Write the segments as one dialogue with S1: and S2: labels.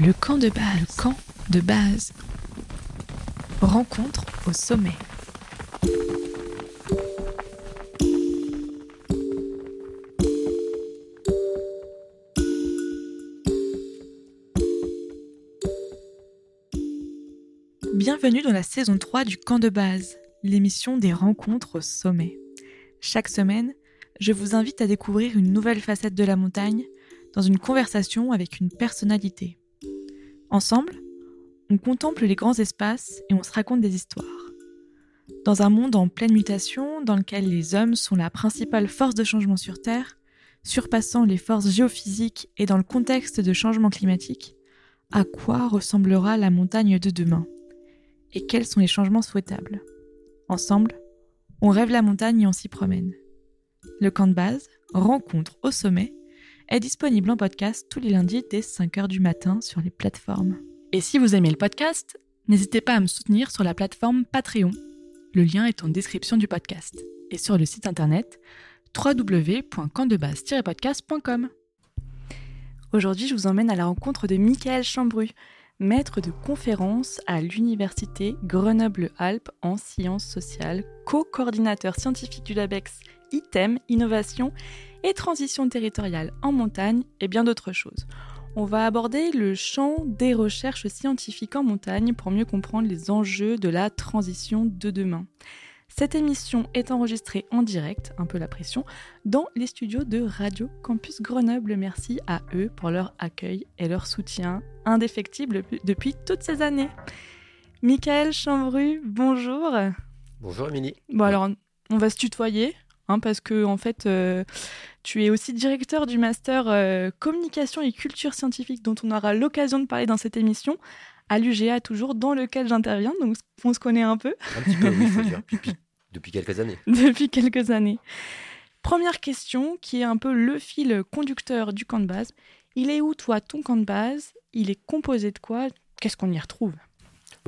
S1: Le camp de base. Le camp de base. Rencontre au sommet. Bienvenue dans la saison 3 du camp de base, l'émission des rencontres au sommet. Chaque semaine, je vous invite à découvrir une nouvelle facette de la montagne dans une conversation avec une personnalité. Ensemble, on contemple les grands espaces et on se raconte des histoires. Dans un monde en pleine mutation, dans lequel les hommes sont la principale force de changement sur Terre, surpassant les forces géophysiques et dans le contexte de changement climatique, à quoi ressemblera la montagne de demain? Et quels sont les changements souhaitables? Ensemble, on rêve la montagne et on s'y promène. Le camp de base, rencontre au sommet, est disponible en podcast tous les lundis dès 5h du matin sur les plateformes. Et si vous aimez le podcast, n'hésitez pas à me soutenir sur la plateforme Patreon. Le lien est en description du podcast et sur le site internet www.campdebase-podcast.com. Aujourd'hui, je vous emmène à la rencontre de Michael Chambru, maître de conférence à l'Université Grenoble-Alpes en sciences sociales, co-coordinateur scientifique du LABEX ITEM, Innovation et transition territoriale en montagne et bien d'autres choses. On va aborder le champ des recherches scientifiques en montagne pour mieux comprendre les enjeux de la transition de demain. Cette émission est enregistrée en direct, un peu la pression, dans les studios de Radio Campus Grenoble. Merci à eux pour leur accueil et leur soutien indéfectible depuis toutes ces années. Michael Chambru, bonjour.
S2: Bonjour Émilie.
S1: Bon alors, on va se tutoyer, Hein, parce que en fait, euh, tu es aussi directeur du master euh, communication et culture scientifique dont on aura l'occasion de parler dans cette émission à l'UGA toujours dans lequel j'interviens, donc on se connaît un peu.
S2: Un petit peu, oui, faut dire. Depuis, quelques années.
S1: Depuis quelques années. Première question, qui est un peu le fil conducteur du camp de base. Il est où, toi, ton camp de base? Il est composé de quoi? Qu'est-ce qu'on y retrouve?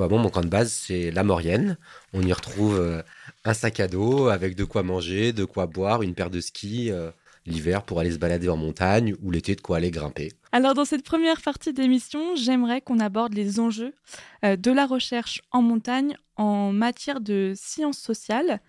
S2: Bah, bon, mon camp de base, c'est la Maurienne. On y retrouve euh, un sac à dos avec de quoi manger, de quoi boire, une paire de skis euh, l'hiver pour aller se balader en montagne ou l'été de quoi aller grimper.
S1: Alors dans cette première partie d'émission, j'aimerais qu'on aborde les enjeux euh, de la recherche en montagne en matière de sciences sociales.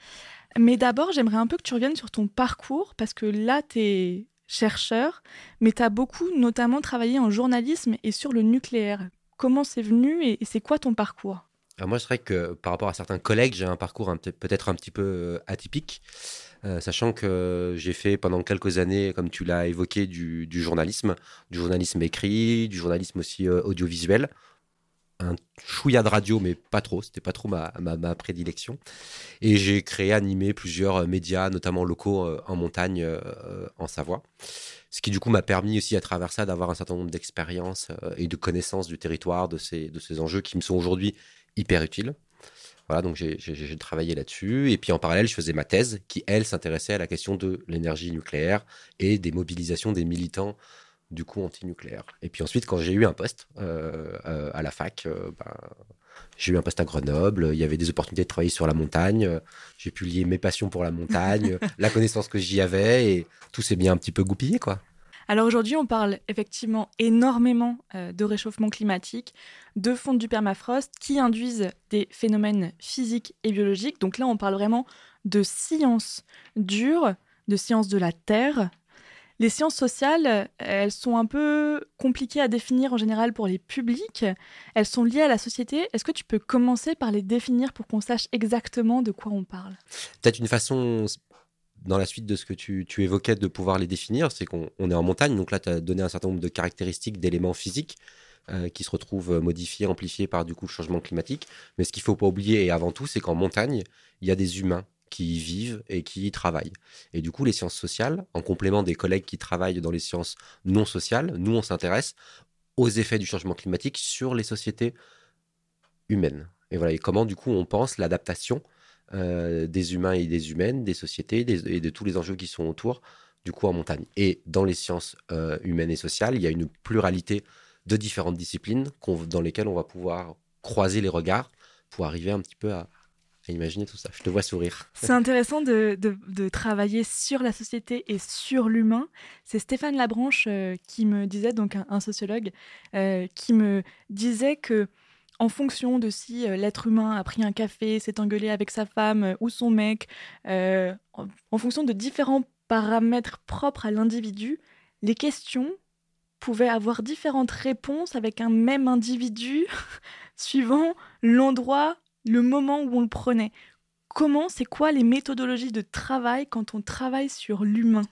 S1: Mais d'abord, j'aimerais un peu que tu reviennes sur ton parcours parce que là, tu es chercheur, mais tu as beaucoup notamment travaillé en journalisme et sur le nucléaire. Comment c'est venu et c'est quoi ton parcours?
S2: Moi, je dirais que par rapport à certains collègues, j'ai un parcours peut-être un petit peu euh, atypique, euh, sachant que j'ai fait pendant quelques années, comme tu l'as évoqué, du, journalisme, du journalisme écrit, du journalisme aussi euh, audiovisuel, un chouïa de radio, mais pas trop, c'était pas trop ma, ma, prédilection. Et j'ai créé, animé plusieurs médias, notamment locaux en montagne en Savoie. Ce qui du coup m'a permis aussi à travers ça d'avoir un certain nombre d'expériences et de connaissances du territoire, de ces, de ces enjeux qui me sont aujourd'hui hyper utile. Voilà, donc j'ai travaillé là-dessus. Et puis en parallèle, je faisais ma thèse qui, elle, s'intéressait à la question de l'énergie nucléaire et des mobilisations des militants du coup anti-nucléaire. Et puis ensuite, quand j'ai eu un poste euh, euh, à la fac, euh, ben, j'ai eu un poste à Grenoble, il y avait des opportunités de travailler sur la montagne, j'ai pu lier mes passions pour la montagne, la connaissance que j'y avais, et tout s'est bien un petit peu goupillé, quoi.
S1: Alors aujourd'hui, on parle effectivement énormément de réchauffement climatique, de fonte du permafrost qui induisent des phénomènes physiques et biologiques. Donc là, on parle vraiment de sciences dures, de sciences de la Terre. Les sciences sociales, elles sont un peu compliquées à définir en général pour les publics. Elles sont liées à la société. Est-ce que tu peux commencer par les définir pour qu'on sache exactement de quoi on parle?
S2: Peut-être une façon dans la suite de ce que tu, évoquais de pouvoir les définir, c'est qu'on est en montagne, donc là tu as donné un certain nombre de caractéristiques, d'éléments physiques euh, qui se retrouvent modifiés, amplifiés par du coup le changement climatique. Mais ce qu'il faut pas oublier, et avant tout, c'est qu'en montagne, il y a des humains qui y vivent et qui y travaillent. Et du coup, les sciences sociales, en complément des collègues qui travaillent dans les sciences non sociales, nous, on s'intéresse aux effets du changement climatique sur les sociétés humaines. Et voilà, et comment du coup on pense l'adaptation euh, des humains et des humaines, des sociétés et de tous les enjeux qui sont autour, du coup, en montagne. Et dans les sciences euh, humaines et sociales, il y a une pluralité de différentes disciplines dans lesquelles on va pouvoir croiser les regards pour arriver un petit peu à, à imaginer tout ça. Je te vois sourire.
S1: C'est intéressant de, de, travailler sur la société et sur l'humain. C'est Stéphane Labranche euh, qui me disait, donc un, sociologue, euh, qui me disait que en fonction de si euh, l'être humain a pris un café, s'est engueulé avec sa femme ou son mec, en, en fonction de différents paramètres propres à l'individu, les questions pouvaient avoir différentes réponses avec un même individu suivant l'endroit le moment où on le prenait. Comment, c'est quoi les méthodologies de travail quand on travaille sur l'humain?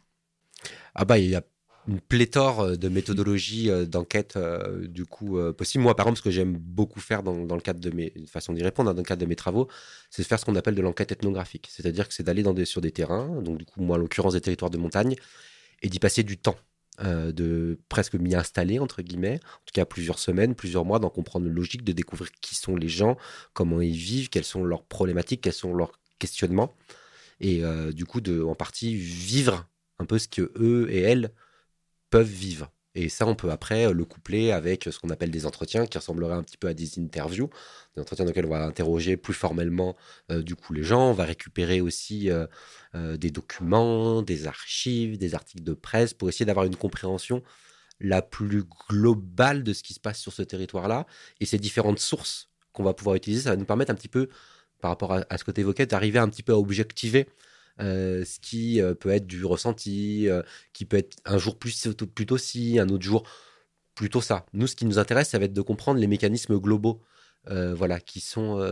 S2: Ah bah il y a une pléthore euh, de méthodologies euh, d'enquête euh, du coup possible. Moi par exemple ce que j'aime beaucoup faire dans, le cadre de mes façons d'y répondre, dans le cadre de mes travaux, c'est de faire ce qu'on appelle de l'enquête ethnographique. C'est-à-dire que c'est d'aller sur des terrains, donc du coup moi en l'occurrence des territoires de montagne, et d'y passer du temps. Euh, de presque m'y installer, entre guillemets, en tout cas plusieurs semaines, plusieurs mois, d'en comprendre la logique, de découvrir qui sont les gens, comment ils vivent, quelles sont leurs problématiques, quels sont leurs questionnements, et euh, du coup, de, en partie, vivre un peu ce que eux et elles peuvent vivre. Et ça, on peut après euh, le coupler avec ce qu'on appelle des entretiens qui ressembleraient un petit peu à des interviews, des entretiens dans lesquels on va interroger plus formellement euh, du coup les gens. On va récupérer aussi euh, des documents, des archives, des articles de presse pour essayer d'avoir une compréhension la plus globale de ce qui se passe sur ce territoire-là. Et ces différentes sources qu'on va pouvoir utiliser, ça va nous permettre un petit peu, par rapport à, à ce que tu évoquais, d'arriver un petit peu à objectiver euh, ce qui euh, peut être du ressenti, euh, qui peut être un jour plus plutôt ci, un autre jour plutôt ça. Nous, ce qui nous intéresse, ça va être de comprendre les mécanismes globaux, voilà, qui sont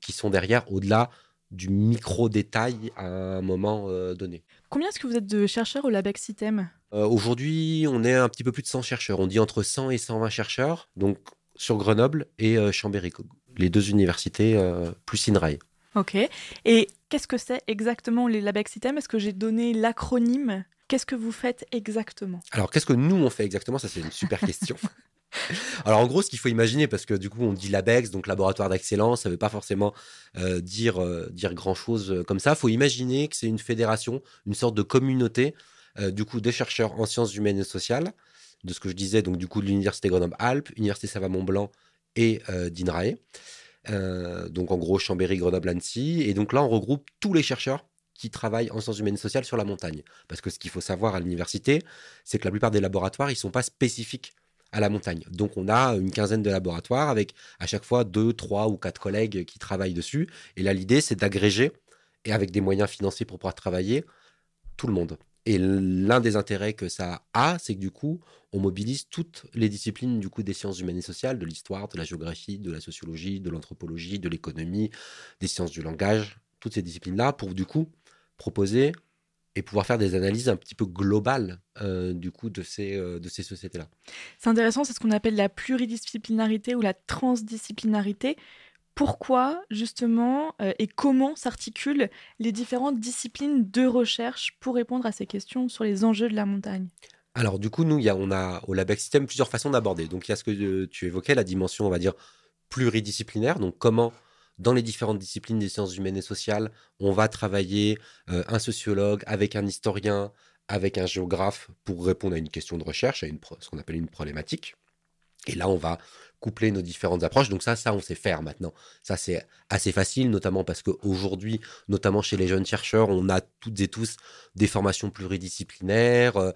S2: qui sont derrière, au-delà du micro détail à un moment donné.
S1: Combien est-ce que vous êtes de chercheurs au LabEx System
S2: Aujourd'hui, on est un petit peu plus de 100 chercheurs. On dit entre 100 et 120 chercheurs, donc sur Grenoble et Chambéry, les deux universités plus INRAE.
S1: Ok. Et qu'est-ce que c'est exactement les LabEx System Est-ce que j'ai donné l'acronyme? Qu'est-ce que vous faites exactement?
S2: Alors, qu'est-ce que nous, on fait exactement? Ça, c'est une super question. Alors en gros, ce qu'il faut imaginer, parce que du coup on dit LabEx, donc laboratoire d'excellence, ça ne veut pas forcément euh, dire, euh, dire grand-chose euh, comme ça. Il faut imaginer que c'est une fédération, une sorte de communauté du coup de chercheurs en sciences humaines et sociales, de ce que je disais, donc du coup de l'Université Grenoble-Alpes, Université Savoie-Mont-Blanc et d'INRAE. Euh, donc en gros Chambéry, Grenoble, Annecy. Et donc là, on regroupe tous les chercheurs qui travaillent en sciences humaines et sociales sur la montagne. Parce que ce qu'il faut savoir à l'université, c'est que la plupart des laboratoires, ils sont pas spécifiques à la montagne. Donc on a une quinzaine de laboratoires avec à chaque fois deux, trois ou quatre collègues qui travaillent dessus. Et là, l'idée, c'est d'agréger, et avec des moyens financiers pour pouvoir travailler, tout le monde. Et l'un des intérêts que ça a, c'est que du coup, on mobilise toutes les disciplines du coup des sciences humaines et sociales, de l'histoire, de la géographie, de la sociologie, de l'anthropologie, de l'économie, des sciences du langage, toutes ces disciplines-là, pour du coup proposer et pouvoir faire des analyses un petit peu globales euh, du coup de ces, euh, de ces sociétés-là.
S1: C'est intéressant, c'est ce qu'on appelle la pluridisciplinarité ou la transdisciplinarité pourquoi justement euh, et comment s'articulent les différentes disciplines de recherche pour répondre à ces questions sur les enjeux de la montagne?
S2: Alors du coup, nous, on a au LabEx System plusieurs façons d'aborder. Donc il y a ce que euh, tu évoquais, la dimension, on va dire, pluridisciplinaire. Donc comment, dans les différentes disciplines des sciences humaines et sociales, on va travailler euh, un sociologue avec un historien, avec un géographe pour répondre à une question de recherche, à une, ce qu'on appelle une problématique. Et là, on va coupler nos différentes approches. Donc ça, ça, on sait faire maintenant. Ça, c'est assez facile, notamment parce qu'aujourd'hui, notamment chez les jeunes chercheurs, on a toutes et tous des formations pluridisciplinaires, euh,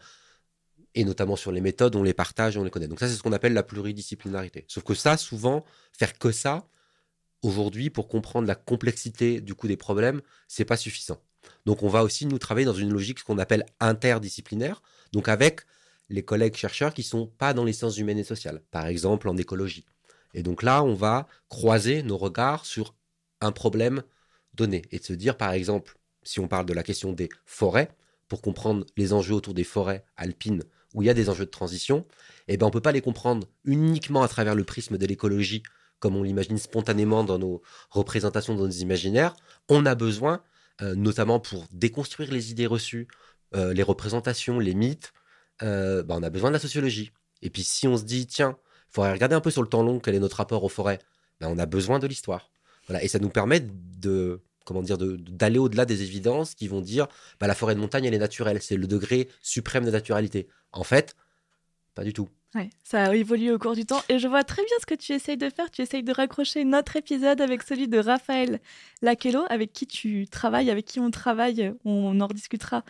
S2: et notamment sur les méthodes, on les partage, on les connaît. Donc ça, c'est ce qu'on appelle la pluridisciplinarité. Sauf que ça, souvent, faire que ça, aujourd'hui, pour comprendre la complexité du coup des problèmes, c'est pas suffisant. Donc on va aussi nous travailler dans une logique qu'on appelle interdisciplinaire, donc avec les collègues chercheurs qui sont pas dans les sciences humaines et sociales, par exemple en écologie. Et donc là, on va croiser nos regards sur un problème donné et de se dire, par exemple, si on parle de la question des forêts, pour comprendre les enjeux autour des forêts alpines où il y a des enjeux de transition, eh ben on peut pas les comprendre uniquement à travers le prisme de l'écologie, comme on l'imagine spontanément dans nos représentations, dans nos imaginaires. On a besoin, euh, notamment pour déconstruire les idées reçues, euh, les représentations, les mythes, euh, ben on a besoin de la sociologie. Et puis si on se dit, tiens, il faudrait regarder un peu sur le temps long quel est notre rapport aux forêts, ben on a besoin de l'histoire. Voilà. Et ça nous permet de comment dire, d'aller au-delà des évidences qui vont dire bah, la forêt de montagne, elle est naturelle, c'est le degré suprême de naturalité. En fait, pas du tout.
S1: Ouais, ça a évolué au cours du temps et je vois très bien ce que tu essayes de faire. Tu essayes de raccrocher notre épisode avec celui de Raphaël Laquello, avec qui tu travailles, avec qui on travaille. On en rediscutera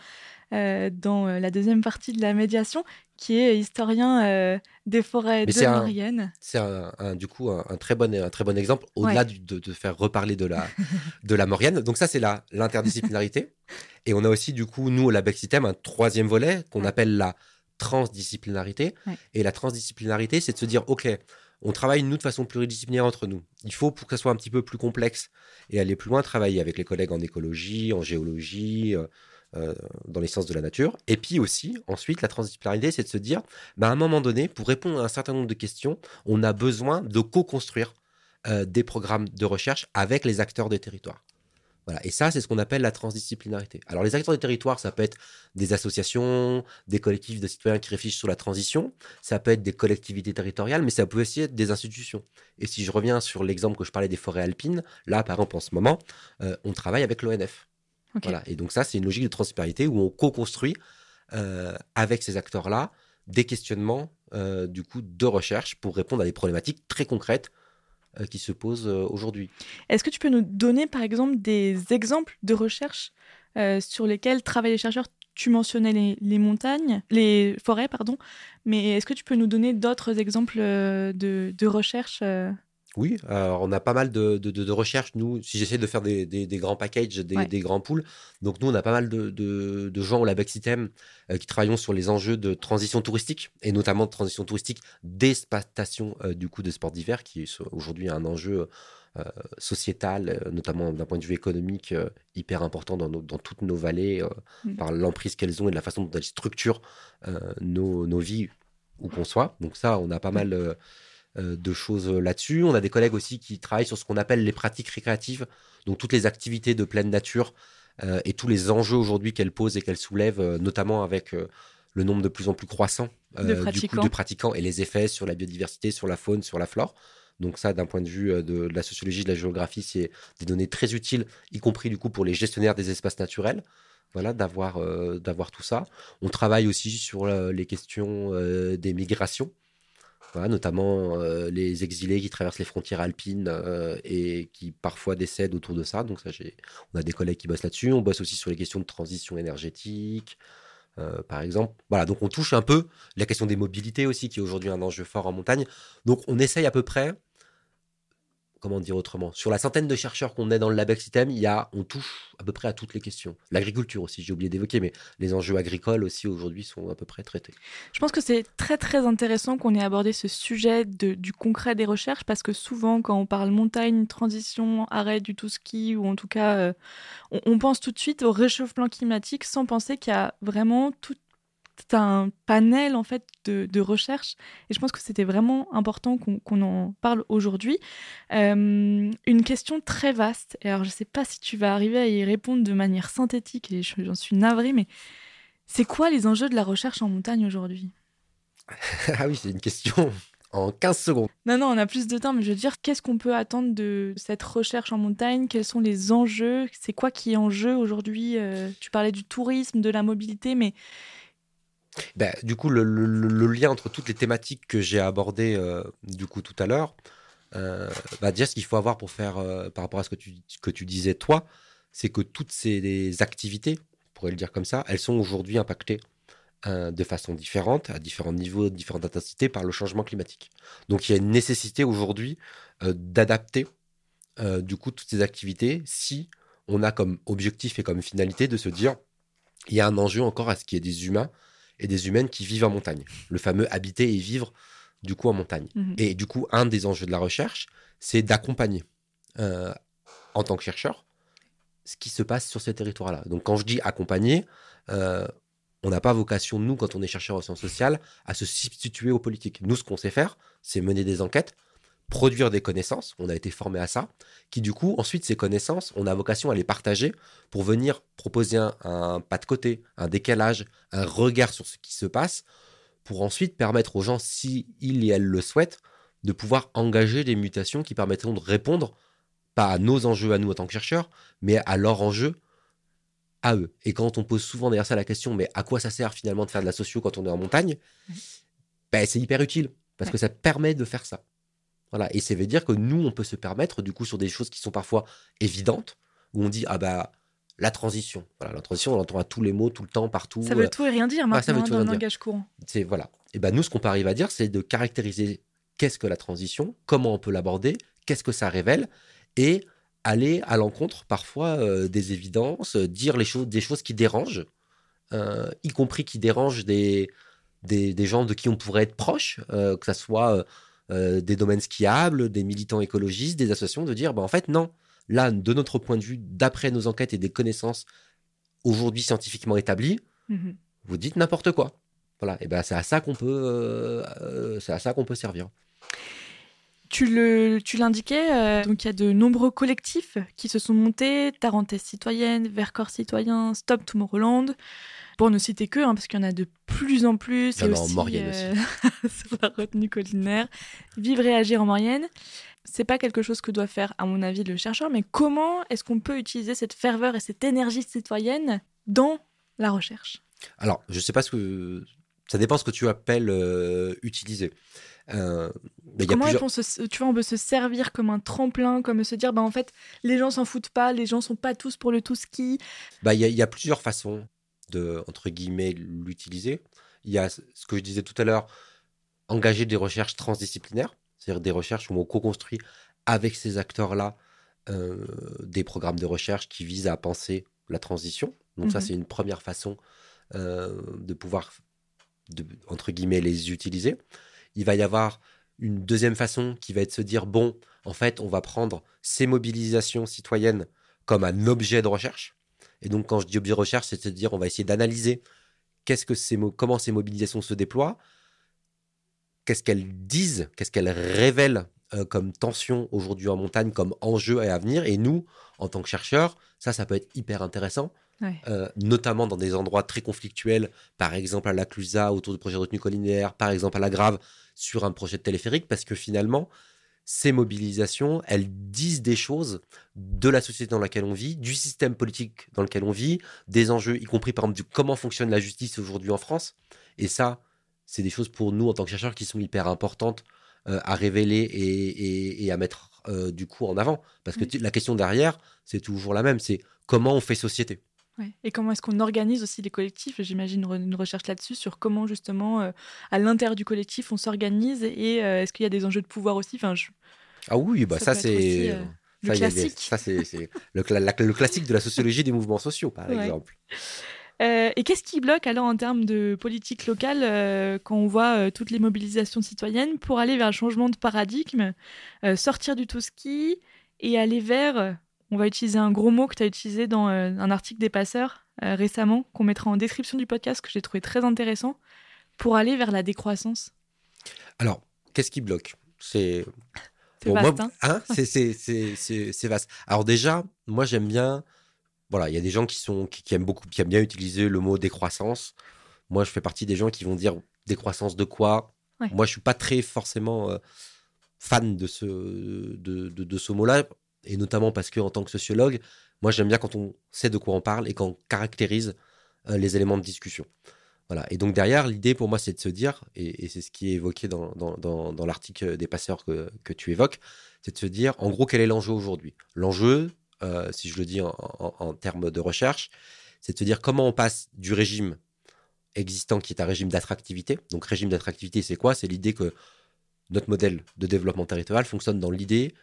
S1: euh, dans euh, la deuxième partie de la médiation, qui est historien euh, des forêts de Maurienne.
S2: C'est un, du coup un, très bon, un très bon exemple, au-delà de, de, faire reparler de la, de la Maurienne. Donc ça, c'est l'interdisciplinarité. et on a aussi, du coup, nous, au LabEx System, un troisième volet qu'on appelle la transdisciplinarité. Et la transdisciplinarité, c'est de se dire, OK, on travaille, nous, de façon pluridisciplinaire entre nous. Il faut, pour que ça soit un petit peu plus complexe et aller plus loin, travailler avec les collègues en écologie, en géologie, euh, euh, dans les sciences de la nature. Et puis aussi, ensuite, la transdisciplinarité, c'est de se dire, bah, à un moment donné, pour répondre à un certain nombre de questions, on a besoin de co-construire euh, des programmes de recherche avec les acteurs des territoires. Voilà. Et ça, c'est ce qu'on appelle la transdisciplinarité. Alors, les acteurs des territoires, ça peut être des associations, des collectifs de citoyens qui réfléchissent sur la transition, ça peut être des collectivités territoriales, mais ça peut aussi être des institutions. Et si je reviens sur l'exemple que je parlais des forêts alpines, là, par exemple, en ce moment, euh, on travaille avec l'ONF. Voilà. Et donc, ça, c'est une logique de transdisciplinarité où on co-construit euh, avec ces acteurs-là des questionnements, euh, du coup, de recherche pour répondre à des problématiques très concrètes qui se posent euh, aujourd'hui.
S1: Est-ce que tu peux nous donner par exemple des exemples de recherches euh, sur lesquelles travaillent les chercheurs? Tu mentionnais les, montagnes, les forêts, pardon, mais est-ce que tu peux nous donner d'autres exemples de, de recherches
S2: oui, alors on a pas mal de, recherches, nous, si j'essaie de faire des, grands packages, des, grands pools. Donc nous, on a pas mal de, gens au Labex euh, qui travaillent sur les enjeux de transition touristique, et notamment de transition touristique d'exploitation euh, du coup de sport d'hiver, qui est aujourd'hui un enjeu euh, sociétal, notamment d'un point de vue économique, hyper important dans, toutes nos vallées, mmh. par l'emprise qu'elles ont et de la façon dont elles structurent nos, nos, vies, où qu'on soit. Donc ça, on a pas mal euh, de choses là-dessus. On a des collègues aussi qui travaillent sur ce qu'on appelle les pratiques récréatives, donc toutes les activités de pleine nature euh, et tous les enjeux aujourd'hui qu'elles posent et qu'elles soulèvent, euh, notamment avec le nombre de plus en plus croissant
S1: de, pratiquants.
S2: de pratiquants et les effets sur la biodiversité, sur la faune, sur la flore. Donc ça, d'un point de vue de, la sociologie, de la géographie, c'est des données très utiles, y compris du coup pour les gestionnaires des espaces naturels. Voilà, d'avoir d'avoir tout ça. On travaille aussi sur les questions des migrations notamment euh, les exilés qui traversent les frontières alpines euh, et qui parfois décèdent autour de ça. Donc ça, on a des collègues qui bossent là-dessus. On bosse aussi sur les questions de transition énergétique, euh, par exemple. Voilà, donc on touche un peu la question des mobilités aussi, qui est aujourd'hui un enjeu fort en montagne. Donc on essaye à peu près comment dire autrement Sur la centaine de chercheurs qu'on est dans le System, il y a, on touche à peu près à toutes les questions. L'agriculture aussi, j'ai oublié d'évoquer, mais les enjeux agricoles aussi aujourd'hui sont à peu près traités.
S1: Je pense que c'est très très intéressant qu'on ait abordé ce sujet du concret des recherches parce que souvent quand on parle montagne, transition, arrêt du tout ski ou en tout cas euh, on, pense tout de suite au réchauffement climatique sans penser qu'il y a vraiment tout, c'est un panel en fait de, de recherche et je pense que c'était vraiment important qu'on en parle aujourd'hui. Euh, une question très vaste, et alors je ne sais pas si tu vas arriver à y répondre de manière synthétique et j'en suis navrée, mais c'est quoi les enjeux de la recherche en montagne aujourd'hui?
S2: Ah oui, c'est une question en 15 secondes.
S1: Non, non, on a plus de temps, mais je veux dire, qu'est-ce qu'on peut attendre de cette recherche en montagne? Quels sont les enjeux? C'est quoi qui est en jeu aujourd'hui? Euh, Tu parlais du tourisme, de la mobilité, mais
S2: ben, du coup, le, lien entre toutes les thématiques que j'ai abordées euh, du coup tout à l'heure, euh, bah, ce qu'il faut avoir pour faire euh, par rapport à ce que tu, que tu disais toi, c'est que toutes ces activités, on pourrait le dire comme ça, elles sont aujourd'hui impactées de façon différente, à différents niveaux, différentes intensités par le changement climatique. Donc il y a une nécessité aujourd'hui d'adapter du coup toutes ces activités si on a comme objectif et comme finalité de se dire il y a un enjeu encore à ce qu'il y ait des humains et des humaines qui vivent en montagne. Le fameux habiter et vivre du coup en montagne. Mhm. Et du coup, un des enjeux de la recherche, c'est d'accompagner euh, en tant que chercheur ce qui se passe sur ces territoires-là. Donc quand je dis accompagner, euh, on n'a pas vocation, nous, quand on est chercheur en sciences sociales, à se substituer aux politiques. Nous, ce qu'on sait faire, c'est mener des enquêtes, produire des connaissances, on a été formé à ça, qui du coup, ensuite, ces connaissances, on a vocation à les partager pour venir proposer un, pas de côté, un décalage, un regard sur ce qui se passe, pour ensuite permettre aux gens, si ils et elles le souhaitent, de pouvoir engager des mutations qui permettront de répondre, pas à nos enjeux à nous en tant que chercheurs, mais à leurs enjeux à eux. Et quand on pose souvent derrière ça la question, mais à quoi ça sert finalement de faire de la socio quand on est en montagne ben, c'est hyper utile parce que ça permet de faire ça. Voilà. Et ça veut dire que nous, on peut se permettre, du coup, sur des choses qui sont parfois évidentes, où on dit, ah bah, la transition. Voilà, la transition, on l'entend à tous les mots, tout le temps, partout.
S1: Ça veut tout et rien dire maintenant dans le langage courant.
S2: C'est voilà. Et ben nous, ce qu'on peut arriver à dire, c'est de caractériser qu'est-ce que la transition, comment on peut l'aborder, qu'est-ce que ça révèle, et aller à l'encontre parfois euh, des évidences, dire les choses, des choses qui dérangent, euh, y compris qui dérangent des, des, gens de qui on pourrait être proche, euh, que ce soit des domaines skiables, des militants écologistes, des associations, de dire, bah, en fait, non, là, de notre point de vue, d'après nos enquêtes et des connaissances aujourd'hui scientifiquement établies, mhm. vous dites n'importe quoi. Voilà, et ben c'est à ça qu'on peut, euh, euh, c'est à ça qu'on peut servir.
S1: Tu le, tu l'indiquais, euh, donc il y a de nombreux collectifs qui se sont montés, Tarentaise citoyenne, Vercors citoyen, Stop Tomorrowland, pour ne citer que, hein, parce qu'il y en a de plus en plus.
S2: Il y en a en Maurienne
S1: aussi. sur la retenue collinaire. Vivre et agir en Maurienne c'est pas quelque chose que doit faire, à mon avis, le chercheur, mais comment est-ce qu'on peut utiliser cette ferveur et cette énergie citoyenne dans la recherche?
S2: Alors, je sais pas ce que. Ça dépend ce que tu appelles euh, utiliser.
S1: Euh, comment est-ce qu'on tu vois, on peut se servir comme un tremplin, comme se dire, bah en fait, les gens s'en foutent pas, les gens sont pas tous pour le tout ski.
S2: Bah, il y, y, a plusieurs façons de entre guillemets l'utiliser. Il y a ce que je disais tout à l'heure, engager des recherches transdisciplinaires c'est-à-dire des recherches où on co-construit avec ces acteurs-là euh, des programmes de recherche qui visent à penser la transition. Donc ça, mhm. c'est une première façon euh, de pouvoir, de, entre guillemets, les utiliser. Il va y avoir une deuxième façon qui va être de se dire, bon, en fait, on va prendre ces mobilisations citoyennes comme un objet de recherche. Et donc, quand je dis objet de recherche, c'est de se dire, on va essayer d'analyser qu'est-ce que ces, comment ces mobilisations se déploient, qu'est-ce qu'elles disent, qu'est-ce qu'elles révèlent euh, comme tension aujourd'hui en montagne, comme enjeu à venir. Et nous, en tant que chercheurs, ça, ça peut être hyper intéressant, euh, notamment dans des endroits très conflictuels, par exemple à la Clusa, autour du projet de retenue collinaire, par exemple à la Grave, sur un projet de téléphérique, parce que finalement, ces mobilisations, elles disent des choses de la société dans laquelle on vit, du système politique dans lequel on vit, des enjeux, y compris par exemple du comment fonctionne la justice aujourd'hui en France. Et ça, c'est des choses pour nous en tant que chercheurs qui sont hyper importantes euh, à révéler et, à mettre euh, du coup en avant. Parce que la question derrière, c'est toujours la même, c'est comment on fait société.
S1: Et comment est-ce qu'on organise aussi les collectifs? J'imagine une recherche là-dessus sur comment justement euh, à l'intérieur du collectif on s'organise et est-ce qu'il y a des enjeux de pouvoir aussi? Enfin,
S2: Ah oui, bah ça, c'est...
S1: le classique.
S2: ça, c'est le, le, classique de la sociologie des mouvements sociaux, par exemple.
S1: Euh, et qu'est-ce qui bloque alors en termes de politique locale euh, quand on voit euh, toutes les mobilisations citoyennes pour aller vers le changement de paradigme, sortir du tout ski et aller vers, on va utiliser un gros mot que tu as utilisé dans un article des passeurs récemment, qu'on mettra en description du podcast, que j'ai trouvé très intéressant, pour aller vers la décroissance
S2: Alors, qu'est-ce qui bloque?
S1: C'est vaste. hein,
S2: hein c'est vaste. Alors déjà, moi j'aime bien voilà, il y a des gens qui sont qui, aiment beaucoup, qui aiment bien utiliser le mot décroissance. Moi, je fais partie des gens qui vont dire décroissance de quoi? Moi, je suis pas très forcément euh, fan de ce de, de, ce mot-là, et notamment parce que en tant que sociologue, moi, j'aime bien quand on sait de quoi on parle et qu'on caractérise euh, les éléments de discussion. Voilà. Et donc derrière, l'idée pour moi, c'est de se dire, et, c'est ce qui est évoqué dans, l'article des passeurs que, que tu évoques, c'est de se dire, en gros, quel est l'enjeu aujourd'hui? L'enjeu, euh, si je le dis en, termes de recherche, c'est de se dire comment on passe du régime existant qui est un régime d'attractivité. Donc régime d'attractivité, c'est quoi? C'est l'idée que notre modèle de développement territorial fonctionne dans l'idée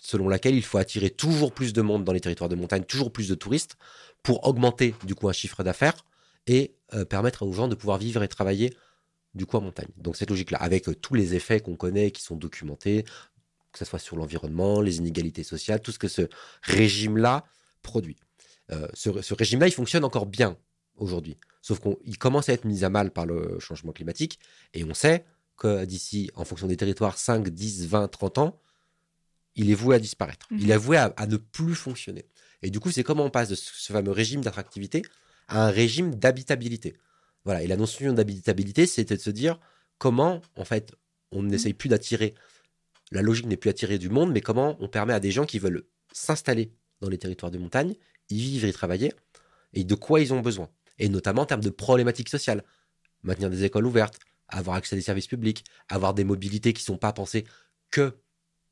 S2: selon laquelle il faut attirer toujours plus de monde dans les territoires de montagne, toujours plus de touristes, pour augmenter du coup un chiffre d'affaires et euh, permettre aux gens de pouvoir vivre et travailler du coup en montagne. Donc cette logique-là, avec euh, tous les effets qu'on connaît, qui sont documentés, que ce soit sur l'environnement, les inégalités sociales, tout ce que ce régime-là produit. Euh, ce, régime-là, il fonctionne encore bien aujourd'hui, sauf qu'il commence à être mis à mal par le changement climatique, et on sait que d'ici, en fonction des territoires, 5, 10, 20, 30 ans, il est voué à disparaître. Il est mhm. voué à, ne plus fonctionner. Et du coup, c'est comment on passe de ce, fameux régime d'attractivité à un régime d'habitabilité. Voilà. Et la notion d'habitabilité, c'était de se dire comment, en fait, on mhm. n'essaye plus d'attirer la logique n'est plus attirée du monde, mais comment on permet à des gens qui veulent s'installer dans les territoires de montagne, y vivre y travailler, et de quoi ils ont besoin. Et notamment en termes de problématiques sociales. Maintenir des écoles ouvertes, avoir accès à des services publics, avoir des mobilités qui sont pas pensées que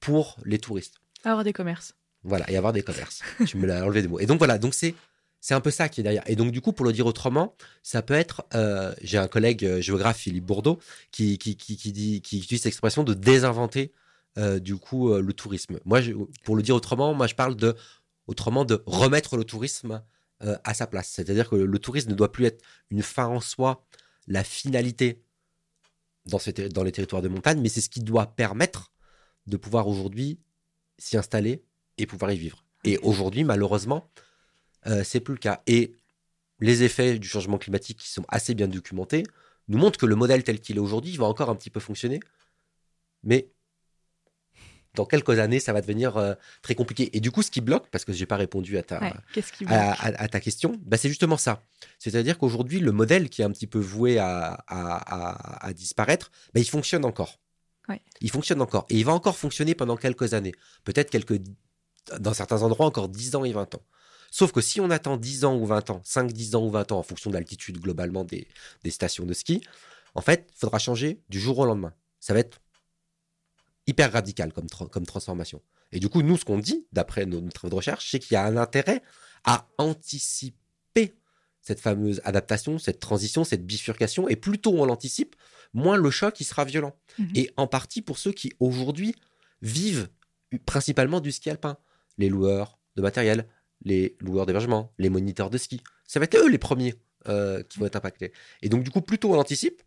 S2: pour les touristes.
S1: Avoir des commerces.
S2: Voilà, et avoir des commerces. tu me l'as enlevé des mots. Et donc voilà, donc c'est c'est un peu ça qui est derrière. Et donc du coup, pour le dire autrement, ça peut être. euh, J'ai un collègue euh, géographe, Philippe Bourdeau, qui qui, qui, qui dit qui utilise cette expression de désinventer euh, du coup euh, le tourisme. Moi, je- pour le dire autrement, moi je parle de autrement de remettre le tourisme à sa place. C'est-à-dire que le, le tourisme ne doit plus être une fin en soi, la finalité dans, ces dans les territoires de montagne, mais c'est ce qui doit permettre de pouvoir aujourd'hui s'y installer et pouvoir y vivre. Et aujourd'hui, malheureusement, euh, c'est plus le cas. Et les effets du changement climatique qui sont assez bien documentés nous montrent que le modèle tel qu'il est aujourd'hui va encore un petit peu fonctionner, mais dans quelques années, ça va devenir euh, très compliqué. Et du coup, ce qui bloque, parce que j'ai pas répondu à ta,
S1: Ouais.
S2: À,
S1: bloque?
S2: à- à ta question, bah, c'est justement ça. C'est-à-dire qu'aujourd'hui, le modèle qui est un petit peu voué à, à- à- à disparaître, bah, il fonctionne encore. Il fonctionne encore. Et il va encore fonctionner pendant quelques années. Peut-être quelques, dans certains endroits, encore 10 ans et 20 ans. Sauf que si on attend 10 ans ou 20 ans, 5, 10 ans ou 20 ans en fonction de l'altitude globalement des, des stations de ski, en fait, il faudra changer du jour au lendemain. Ça va être hyper radical comme, comme transformation. Et du coup, nous, ce qu'on dit, d'après nos, nos travaux de recherche, c'est qu'il y a un intérêt à anticiper cette fameuse adaptation, cette transition, cette bifurcation. Et plus tôt on l'anticipe, moins le choc il sera violent.
S1: Mhm.
S2: Et en partie pour ceux qui aujourd'hui vivent principalement du ski alpin. Les loueurs de matériel, les loueurs d'hébergement, les moniteurs de ski. Ça va être eux les premiers euh, qui vont être impactés. Et donc du coup, plus tôt on l'anticipe,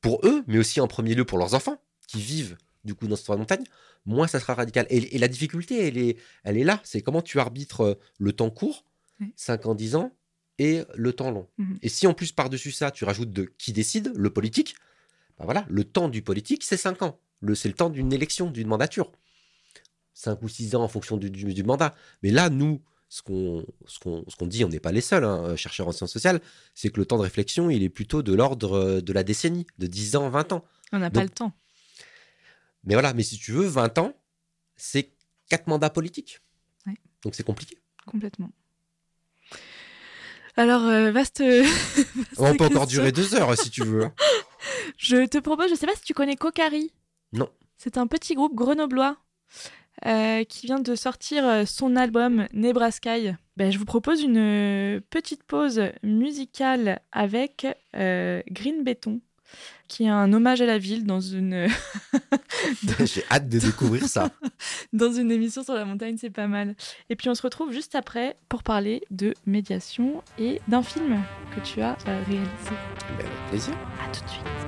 S2: pour eux, mais aussi en premier lieu pour leurs enfants qui vivent du coup dans cette montagne, moins ça sera radical. Et, et la difficulté, elle est, elle est là. C'est comment tu arbitres euh, le temps court,
S1: Oui.
S2: 5 ans, 10 ans, et le temps long.
S1: Mhm.
S2: Et si en plus par-dessus ça, tu rajoutes de qui décide, le politique, ben voilà, le temps du politique, c'est 5 ans. C'est le temps d'une élection, d'une mandature. 5 ou 6 ans en fonction du, du- du mandat. Mais là, nous, ce qu'on, dit, on n'est pas les seuls, hein, chercheurs en sciences sociales, c'est que le temps de réflexion, il est plutôt de l'ordre euh, de la décennie, de 10 ans, 20 ans.
S1: On n'a pas le temps.
S2: Mais voilà, mais si tu veux, 20 ans, c'est 4 mandats politiques.
S1: Ouais.
S2: Donc c'est compliqué.
S1: Complètement. Alors, euh, vaste. vaste
S2: On peut encore durer deux heures si tu veux.
S1: Je te propose, je sais pas si tu connais Kokari.
S2: Non.
S1: C'est un petit groupe grenoblois euh, qui vient de sortir euh, son album Nebraska. Ben, je vous propose une petite pause musicale avec euh, Green Béton, qui est un hommage à la ville dans une,
S2: J'ai hâte de découvrir ça.
S1: dans une émission sur la montagne, c'est pas mal. Et puis on se retrouve juste après pour parler de médiation et d'un film que tu as euh, réalisé.
S2: Ben, avec plaisir.
S1: À tout de suite.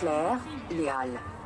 S3: Sainte-Claire, Léal.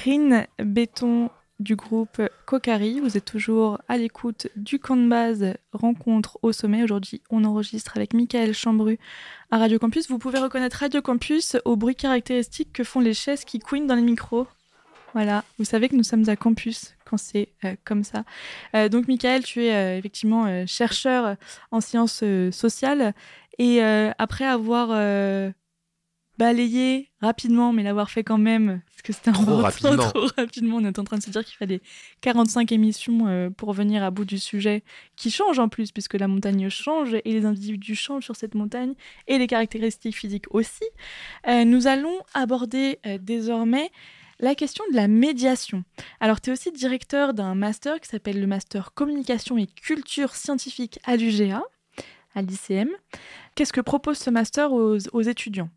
S1: Green Béton du groupe Kokari. Vous êtes toujours à l'écoute du camp de base Rencontre au sommet. Aujourd'hui, on enregistre avec Michael Chambru à Radio Campus. Vous pouvez reconnaître Radio Campus au bruit caractéristique que font les chaises qui couinent dans les micros. Voilà, vous savez que nous sommes à campus quand c'est euh, comme ça. Euh, donc, Michael, tu es euh, effectivement chercheur en sciences sociales et après avoir balayé rapidement, mais l'avoir fait quand même, parce que c'était un
S2: Trop
S1: peu
S2: rapidement.
S1: trop rapidement, on est en train de se dire qu'il fallait 45 émissions euh, pour venir à bout du sujet, qui change en plus, puisque la montagne change et les individus changent sur cette montagne et les caractéristiques physiques aussi. Euh, nous allons aborder euh, désormais la question de la médiation. Alors, tu es aussi directeur d'un master qui s'appelle le Master Communication et Culture Scientifique à l'UGA, à l'ICM. Qu'est-ce que propose ce master aux, aux étudiants?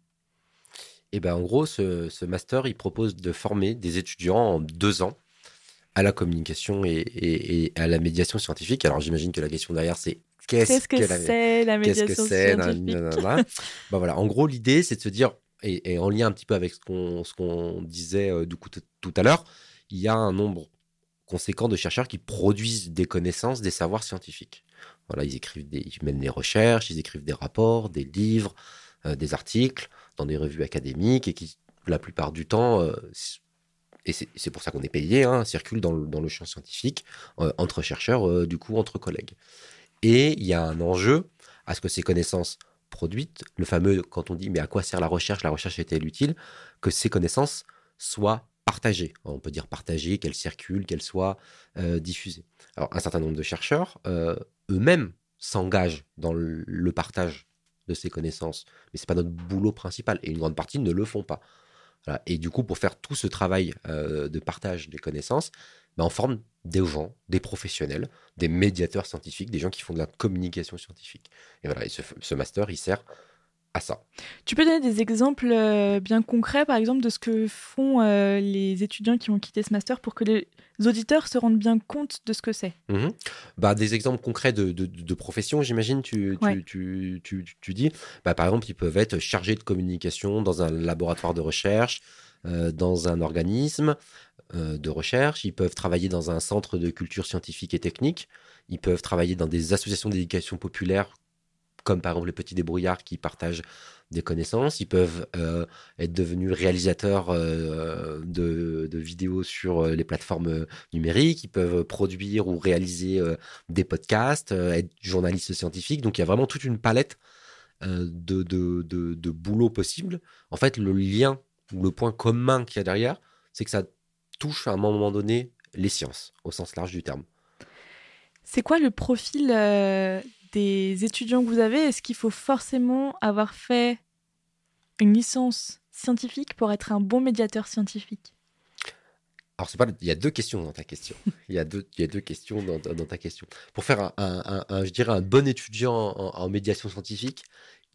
S2: Et ben en gros, ce, ce master, il propose de former des étudiants en deux ans à la communication et, et- et à la médiation scientifique. Alors j'imagine que la question derrière, c'est qu'est-ce
S1: que,
S2: que la
S1: c'est la
S2: Qu'est-ce
S1: médiation
S2: que
S1: scientifique?
S2: Bah voilà, en gros, l'idée, c'est de se dire, et, et en lien un petit peu avec ce qu'on disait euh, du coup tout à l'heure, il y a un nombre conséquent de chercheurs qui produisent des connaissances, des savoirs scientifiques. Voilà, ils écrivent des, ils mènent des recherches, ils écrivent des rapports, des livres, euh, des articles dans des revues académiques et qui, la plupart du temps, euh, et c'est pour ça qu'on est payé, hein, circulent dans le, dans le champ scientifique euh, entre chercheurs, euh, du coup, entre collègues. Et il y a un enjeu à ce que ces connaissances produites, le fameux, quand on dit mais à quoi sert la recherche, la recherche est-elle utile, que ces connaissances soient partagées. On peut dire partagées, qu'elles circulent, qu'elles soient diffusées. Alors un certain nombre de chercheurs eux-mêmes s'engagent dans le partage de ces connaissances, mais c'est pas notre boulot principal et une grande partie ne le font pas. Et du coup, pour faire tout ce travail euh, de partage des connaissances, ben, on forme des gens, des professionnels, des médiateurs scientifiques, des gens qui font de la communication scientifique. Et voilà, ce master, il sert à ça.
S1: Tu peux donner des exemples euh, bien concrets, par exemple, de ce que font euh, les étudiants qui ont quitté ce master pour que les auditeurs se rendent bien compte de ce que c'est?
S2: Mhm. Bah, des exemples concrets de, de, de professions, j'imagine, tu, tu,
S1: Ouais.
S2: tu, tu, tu- tu dis. Bah, par exemple, ils peuvent être chargés de communication dans un laboratoire de recherche, euh, dans un organisme euh, de recherche. Ils peuvent travailler dans un centre de culture scientifique et technique. Ils peuvent travailler dans des associations d'éducation populaire, comme par exemple les petits débrouillards qui partagent des connaissances. Ils peuvent euh, être devenus réalisateurs euh, de, vidéos sur euh, les plateformes numériques. Ils peuvent produire ou réaliser des podcasts, être journalistes scientifiques. Donc il y a vraiment toute une palette de, de, de, boulot possible. En fait, le lien ou le point commun qu'il y a derrière, c'est que ça touche à un moment donné les sciences, au sens large du terme.
S1: C'est quoi le profil des étudiants que vous avez Est-ce qu'il faut forcément avoir fait une licence scientifique pour être un bon médiateur scientifique?
S2: Alors, c'est pas, il y a deux questions dans ta question. Il y a deux, il y a deux questions dans, ta question. Pour faire un, un- je dirais, un bon étudiant en, en médiation scientifique,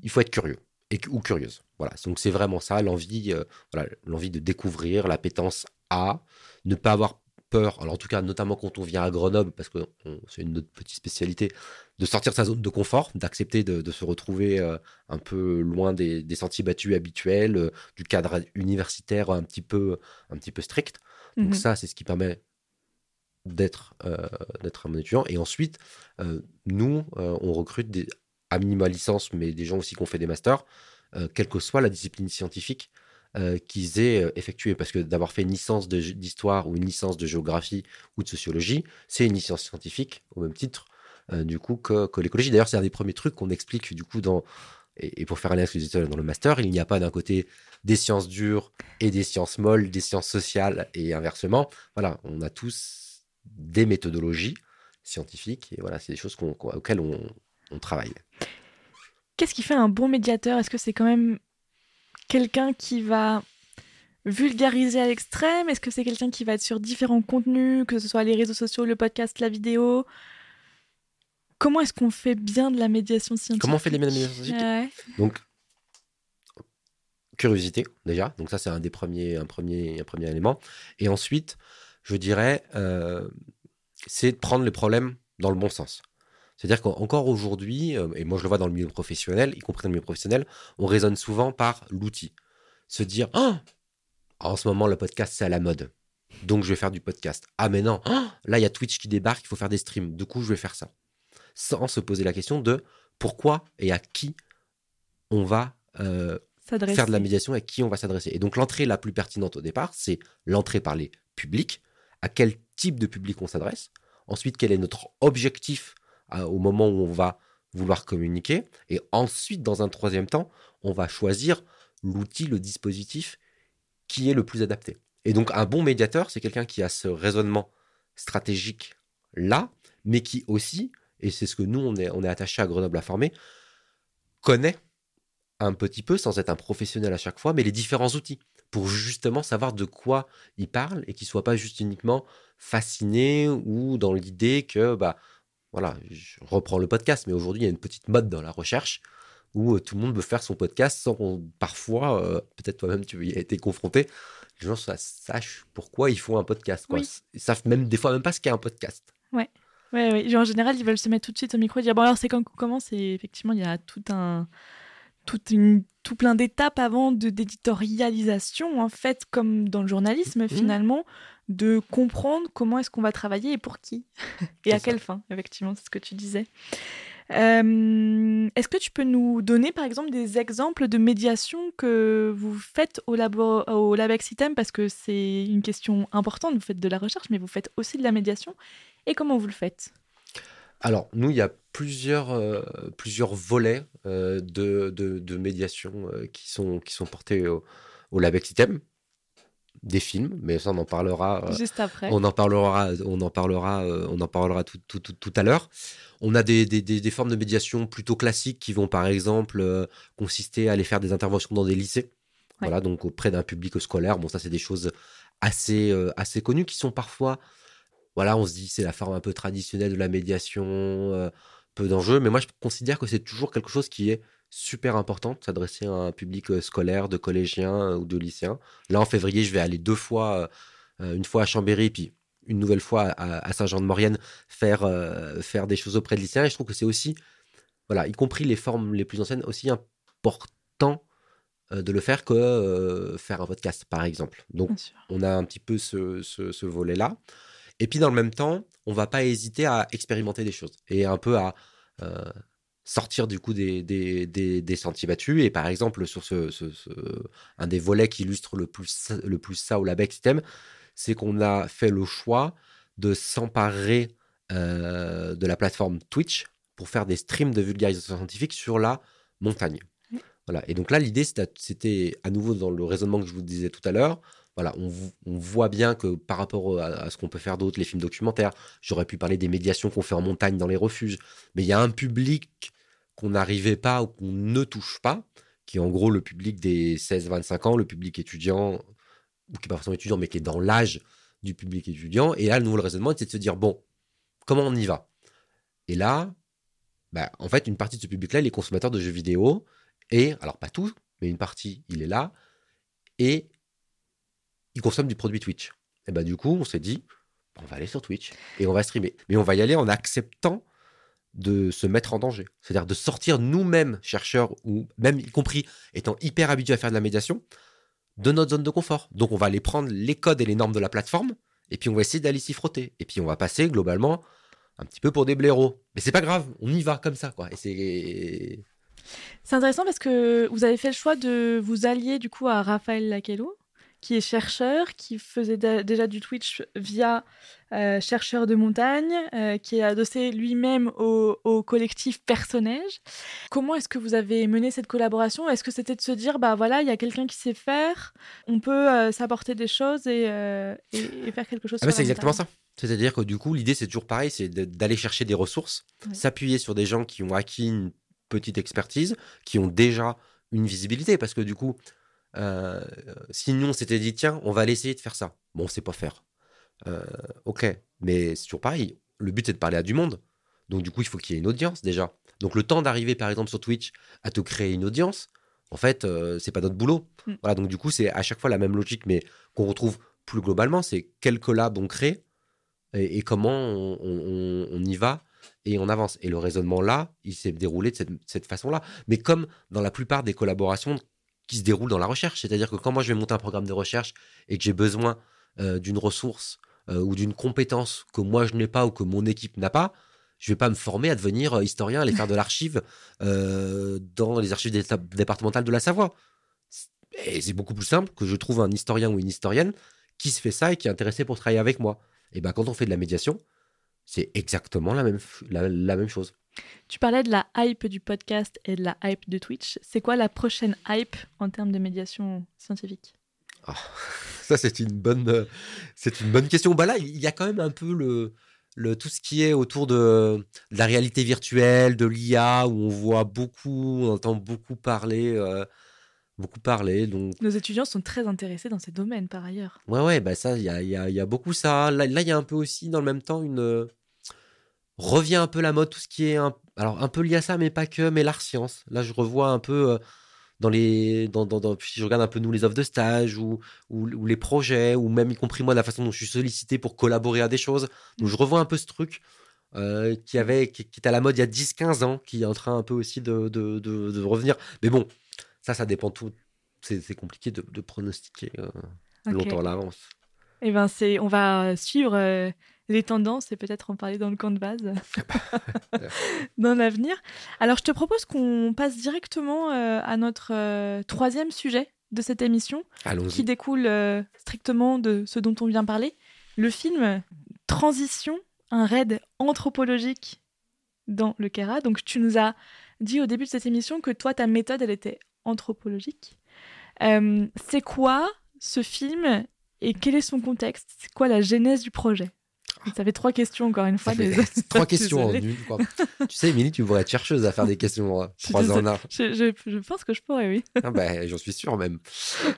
S2: il faut être curieux et, ou curieuse. Voilà. Donc, c'est vraiment ça, l'envie, euh, voilà, l'envie de découvrir, l'appétence à, ne pas avoir peur. Alors, en tout cas, notamment quand on vient à Grenoble, parce que c'est une autre petite spécialité, de sortir de sa zone de confort, d'accepter de, de se retrouver euh, un peu loin des, des sentiers battus habituels, euh, du cadre universitaire un petit peu, un petit peu strict. Donc
S1: Mhm.
S2: ça, c'est ce qui permet d'être euh, d'être un bon étudiant. Et ensuite, nous, on recrute des, à minima licence, mais des gens aussi qui ont fait des masters, quelle que soit la discipline scientifique qu'ils aient effectuée. Parce que d'avoir fait une licence d'histoire ou une licence de géographie ou de sociologie, c'est une licence scientifique au même titre du coup que, que l'écologie. D'ailleurs, c'est un des premiers trucs qu'on explique du coup dans et, pour faire un lien dans le master, il n'y a pas d'un côté des sciences dures et des sciences molles, des sciences sociales et inversement. Voilà, on a tous des méthodologies scientifiques et voilà, c'est des choses auxquelles on travaille.
S1: Qu'est-ce qui fait un bon médiateur? Est-ce que c'est quand même quelqu'un qui va vulgariser à l'extrême? Est-ce que c'est quelqu'un qui va être sur différents contenus, que ce soit les réseaux sociaux, le podcast, la vidéo? Comment est-ce qu'on fait bien de la médiation scientifique
S2: Comment on fait les médiations scientifiques
S1: Ouais.
S2: Donc, curiosité, déjà. Donc, ça, c'est un des premiers, un premier, un premier élément. Et ensuite, je dirais, euh, c'est de prendre les problèmes dans le bon sens. C'est-à-dire qu'encore aujourd'hui, euh, et moi je le vois dans le milieu professionnel, y compris dans le milieu professionnel, on raisonne souvent par l'outil. Se dire, ah, en ce moment, le podcast, c'est à la mode. Donc, je vais faire du podcast. Ah, mais non, oh, là, il y a Twitch qui débarque, il faut faire des streams. Du coup, je vais faire ça. Sans se poser la question de pourquoi et à qui on va euh, faire de la médiation et à qui on va s'adresser. Et donc, l'entrée la plus pertinente au départ, c'est l'entrée par les publics. À quel type de public on s'adresse Ensuite, quel est notre objectif au moment où on va vouloir communiquer Et ensuite, dans un troisième temps, on va choisir l'outil, le dispositif qui est le plus adapté. Et donc, un bon médiateur, c'est quelqu'un qui a ce raisonnement stratégique là, mais qui aussi, et c'est ce que nous, on est, on est attaché à Grenoble à former, connaît un petit peu, sans être un professionnel à chaque fois, mais les différents outils pour justement savoir de quoi il parle et qu'il soit pas juste uniquement fasciné ou dans l'idée que, bah, voilà, je reprends le podcast, mais aujourd'hui, il y a une petite mode dans la recherche où euh, tout le monde veut faire son podcast sans qu'on, parfois, euh, peut-être toi-même tu y as été confronté, les gens sachent pourquoi ils font un podcast. Quoi. Ils savent même des fois même pas ce qu'est un podcast.
S1: Ouais. Ouais, ouais. en général, ils veulent se mettre tout de suite au micro et dire Bon, alors c'est quand on commence? Et effectivement, il y a tout un. une, tout plein d'étapes avant de d'éditorialisation, en fait, comme dans le journalisme, mmh. finalement, de comprendre comment est-ce qu'on va travailler et pour qui. et à quelle fin, effectivement, c'est ce que tu disais. Euh, est-ce que tu peux nous donner par exemple des exemples de médiation que vous faites au, labo, au Parce que c'est une question importante, vous faites de la recherche, mais vous faites aussi de la médiation. Et comment vous le faites?
S2: Alors, nous, il y a plusieurs, euh, plusieurs volets euh, de, de, médiation qui, sont, qui sont portés au, au Labexitem des films, mais ça on en parlera.
S1: Euh, Juste après.
S2: On en parlera, on en parlera, euh, on en parlera tout, tout, tout, à l'heure. On a des, des, des, formes de médiation plutôt classiques qui vont par exemple euh, consister à aller faire des interventions dans des lycées. Voilà, donc auprès d'un public scolaire. Bon, ça c'est des choses assez, assez connues qui sont parfois, voilà, on se dit c'est la forme un peu traditionnelle de la médiation, peu d'enjeux, mais moi je considère que c'est toujours quelque chose qui est super importante, s'adresser à un public euh, scolaire, de collégiens euh, ou de lycéens. Là, en février, je vais aller deux fois, euh, une fois à Chambéry, puis une nouvelle fois à, Saint-Jean-de-Maurienne, faire, faire des choses auprès de lycéens. Et je trouve que c'est aussi, voilà, y compris les formes les plus anciennes, aussi important de le faire que faire un podcast, par exemple. Donc, on a un petit peu ce, ce volet-là. Et puis, dans le même temps, on va pas hésiter à expérimenter des choses et un peu à sortir du coup des, des, des, sentiers battus. Et par exemple, sur ce, un des volets qui illustre le plus, le plus ça au LabEx System, c'est qu'on a fait le choix de s'emparer euh, de la plateforme Twitch pour faire des streams de vulgarisation scientifique sur la montagne. Voilà. Et donc là, l'idée, c'était à nouveau dans le raisonnement que je vous disais tout à l'heure. Voilà, on, voit bien que par rapport à, ce qu'on peut faire d'autres, les films documentaires, j'aurais pu parler des médiations qu'on fait en montagne dans les refuges, mais il y a un public qu'on n'arrivait pas ou qu'on ne touche pas, qui est en gros le public des 16-25 ans, le public étudiant, ou qui n'est pas forcément étudiant, mais qui est dans l'âge du public étudiant. Et là, le nouveau raisonnement, c'est de se dire, bon, comment on y va? Et là, bah, en fait, une partie de ce public-là, les consommateurs de jeux vidéo, et, alors pas tous, mais une partie, il est là, et il consomme du produit Twitch. Et bah du coup, on s'est dit, on va aller sur Twitch, et on va streamer. Mais on va y aller en acceptant de se mettre en danger. C'est-à-dire de sortir nous-mêmes, chercheurs, ou même y compris étant hyper habitués à faire de la médiation, de notre zone de confort. Donc on va aller prendre les codes et les normes de la plateforme, et puis on va essayer d'aller s'y frotter. Et puis on va passer globalement un petit peu pour des blaireaux. Mais c'est pas grave, on y va comme ça, quoi. Et c'est...
S1: C'est intéressant parce que vous avez fait le choix de vous allier du coup à Raphaël Lakello, qui est chercheur, qui faisait déjà du Twitch via euh, Chercheur de montagne, euh, qui est adossé lui-même au, collectif Personnage. Comment est-ce que vous avez mené cette collaboration? Est-ce que c'était de se dire, bah voilà, il y a quelqu'un qui sait faire, on peut euh, s'apporter des choses et, faire quelque chose
S2: ah C'est exactement ça. C'est-à-dire que du coup, l'idée, c'est toujours pareil, c'est d'aller chercher des ressources, s'appuyer sur des gens qui ont acquis une petite expertise, qui ont déjà une visibilité, parce que du coup, euh, sinon, on s'était dit, tiens, on va aller essayer de faire ça. Bon, on sait pas faire. Euh, ok, mais c'est toujours pareil. Le but, c'est de parler à du monde. Donc, du coup, il faut qu'il y ait une audience déjà. Donc, le temps d'arriver, par exemple, sur Twitch, à te créer une audience, en fait, euh, c'est pas notre boulot. Mm. Voilà, donc, du coup, c'est à chaque fois la même logique, mais qu'on retrouve plus globalement c'est quel collab on crée et, comment on, y va et on avance. Et le raisonnement là, il s'est déroulé de cette, cette façon-là. Mais comme dans la plupart des collaborations qui se déroule dans la recherche. C'est-à-dire que quand moi je vais monter un programme de recherche et que j'ai besoin euh, d'une ressource euh, ou d'une compétence que moi je n'ai pas ou que mon équipe n'a pas, je vais pas me former à devenir euh, historien, aller faire de l'archive dans les archives départementales de la Savoie. Et c'est beaucoup plus simple que je trouve un historien ou une historienne qui se fait ça et qui est intéressé pour travailler avec moi. Et ben quand on fait de la médiation, c'est exactement la même, la même chose.
S1: Tu parlais de la hype du podcast et de la hype de Twitch. C'est quoi la prochaine hype en termes de médiation scientifique?
S2: Ça, c'est une bonne, euh, c'est une bonne question. Bah là, il y a quand même un peu le, le tout ce qui est autour de, de la réalité virtuelle, de l'IA, où on voit beaucoup, on entend beaucoup parler, euh, beaucoup parler. Donc,
S1: Nos étudiants sont très intéressés dans ces domaines par ailleurs.
S2: ouais, ouais, bah ça, il y a, y a- y a beaucoup ça. Là, là, il y a un peu aussi, dans le même temps, une revient un peu la mode, tout ce qui est un, alors un peu lié à ça, mais pas que, mais l'art science. Là, je revois un peu. euh, dans les dans, dans, dans- si je regarde un peu nous les offres de stage ou, ou, ou les projets ou même y compris moi la façon dont je suis sollicité pour collaborer à des choses. Donc je revois un peu ce truc euh, qui avait qui, qui était à la mode il y a 10-15 ans qui est en train un peu aussi de, de, de, de revenir. Mais bon ça ça dépend tout. C'est compliqué de, pronostiquer euh, longtemps à l'avance.
S1: Eh ben c'est, on va suivre euh, les tendances et peut-être en parler dans le camp de base dans l'avenir. Alors je te propose qu'on passe directement euh, à notre euh, troisième sujet de cette émission, qui découle euh, strictement de ce dont on vient parler, le film Transition, un raid anthropologique dans le Kera. Donc tu nous as dit au début de cette émission que toi ta méthode elle était anthropologique. C'est quoi ce film et quel est son contexte? C'est quoi la genèse du projet? Ça fait trois questions encore une fois.
S2: Trois questions en
S1: Désolée.
S2: une quoi. tu sais Émilie tu pourrais être chercheuse à faire des questions
S1: suis
S2: trois en un
S1: Je, je- je pense que je pourrais, oui.
S2: Ah bah, j'en suis sûr même.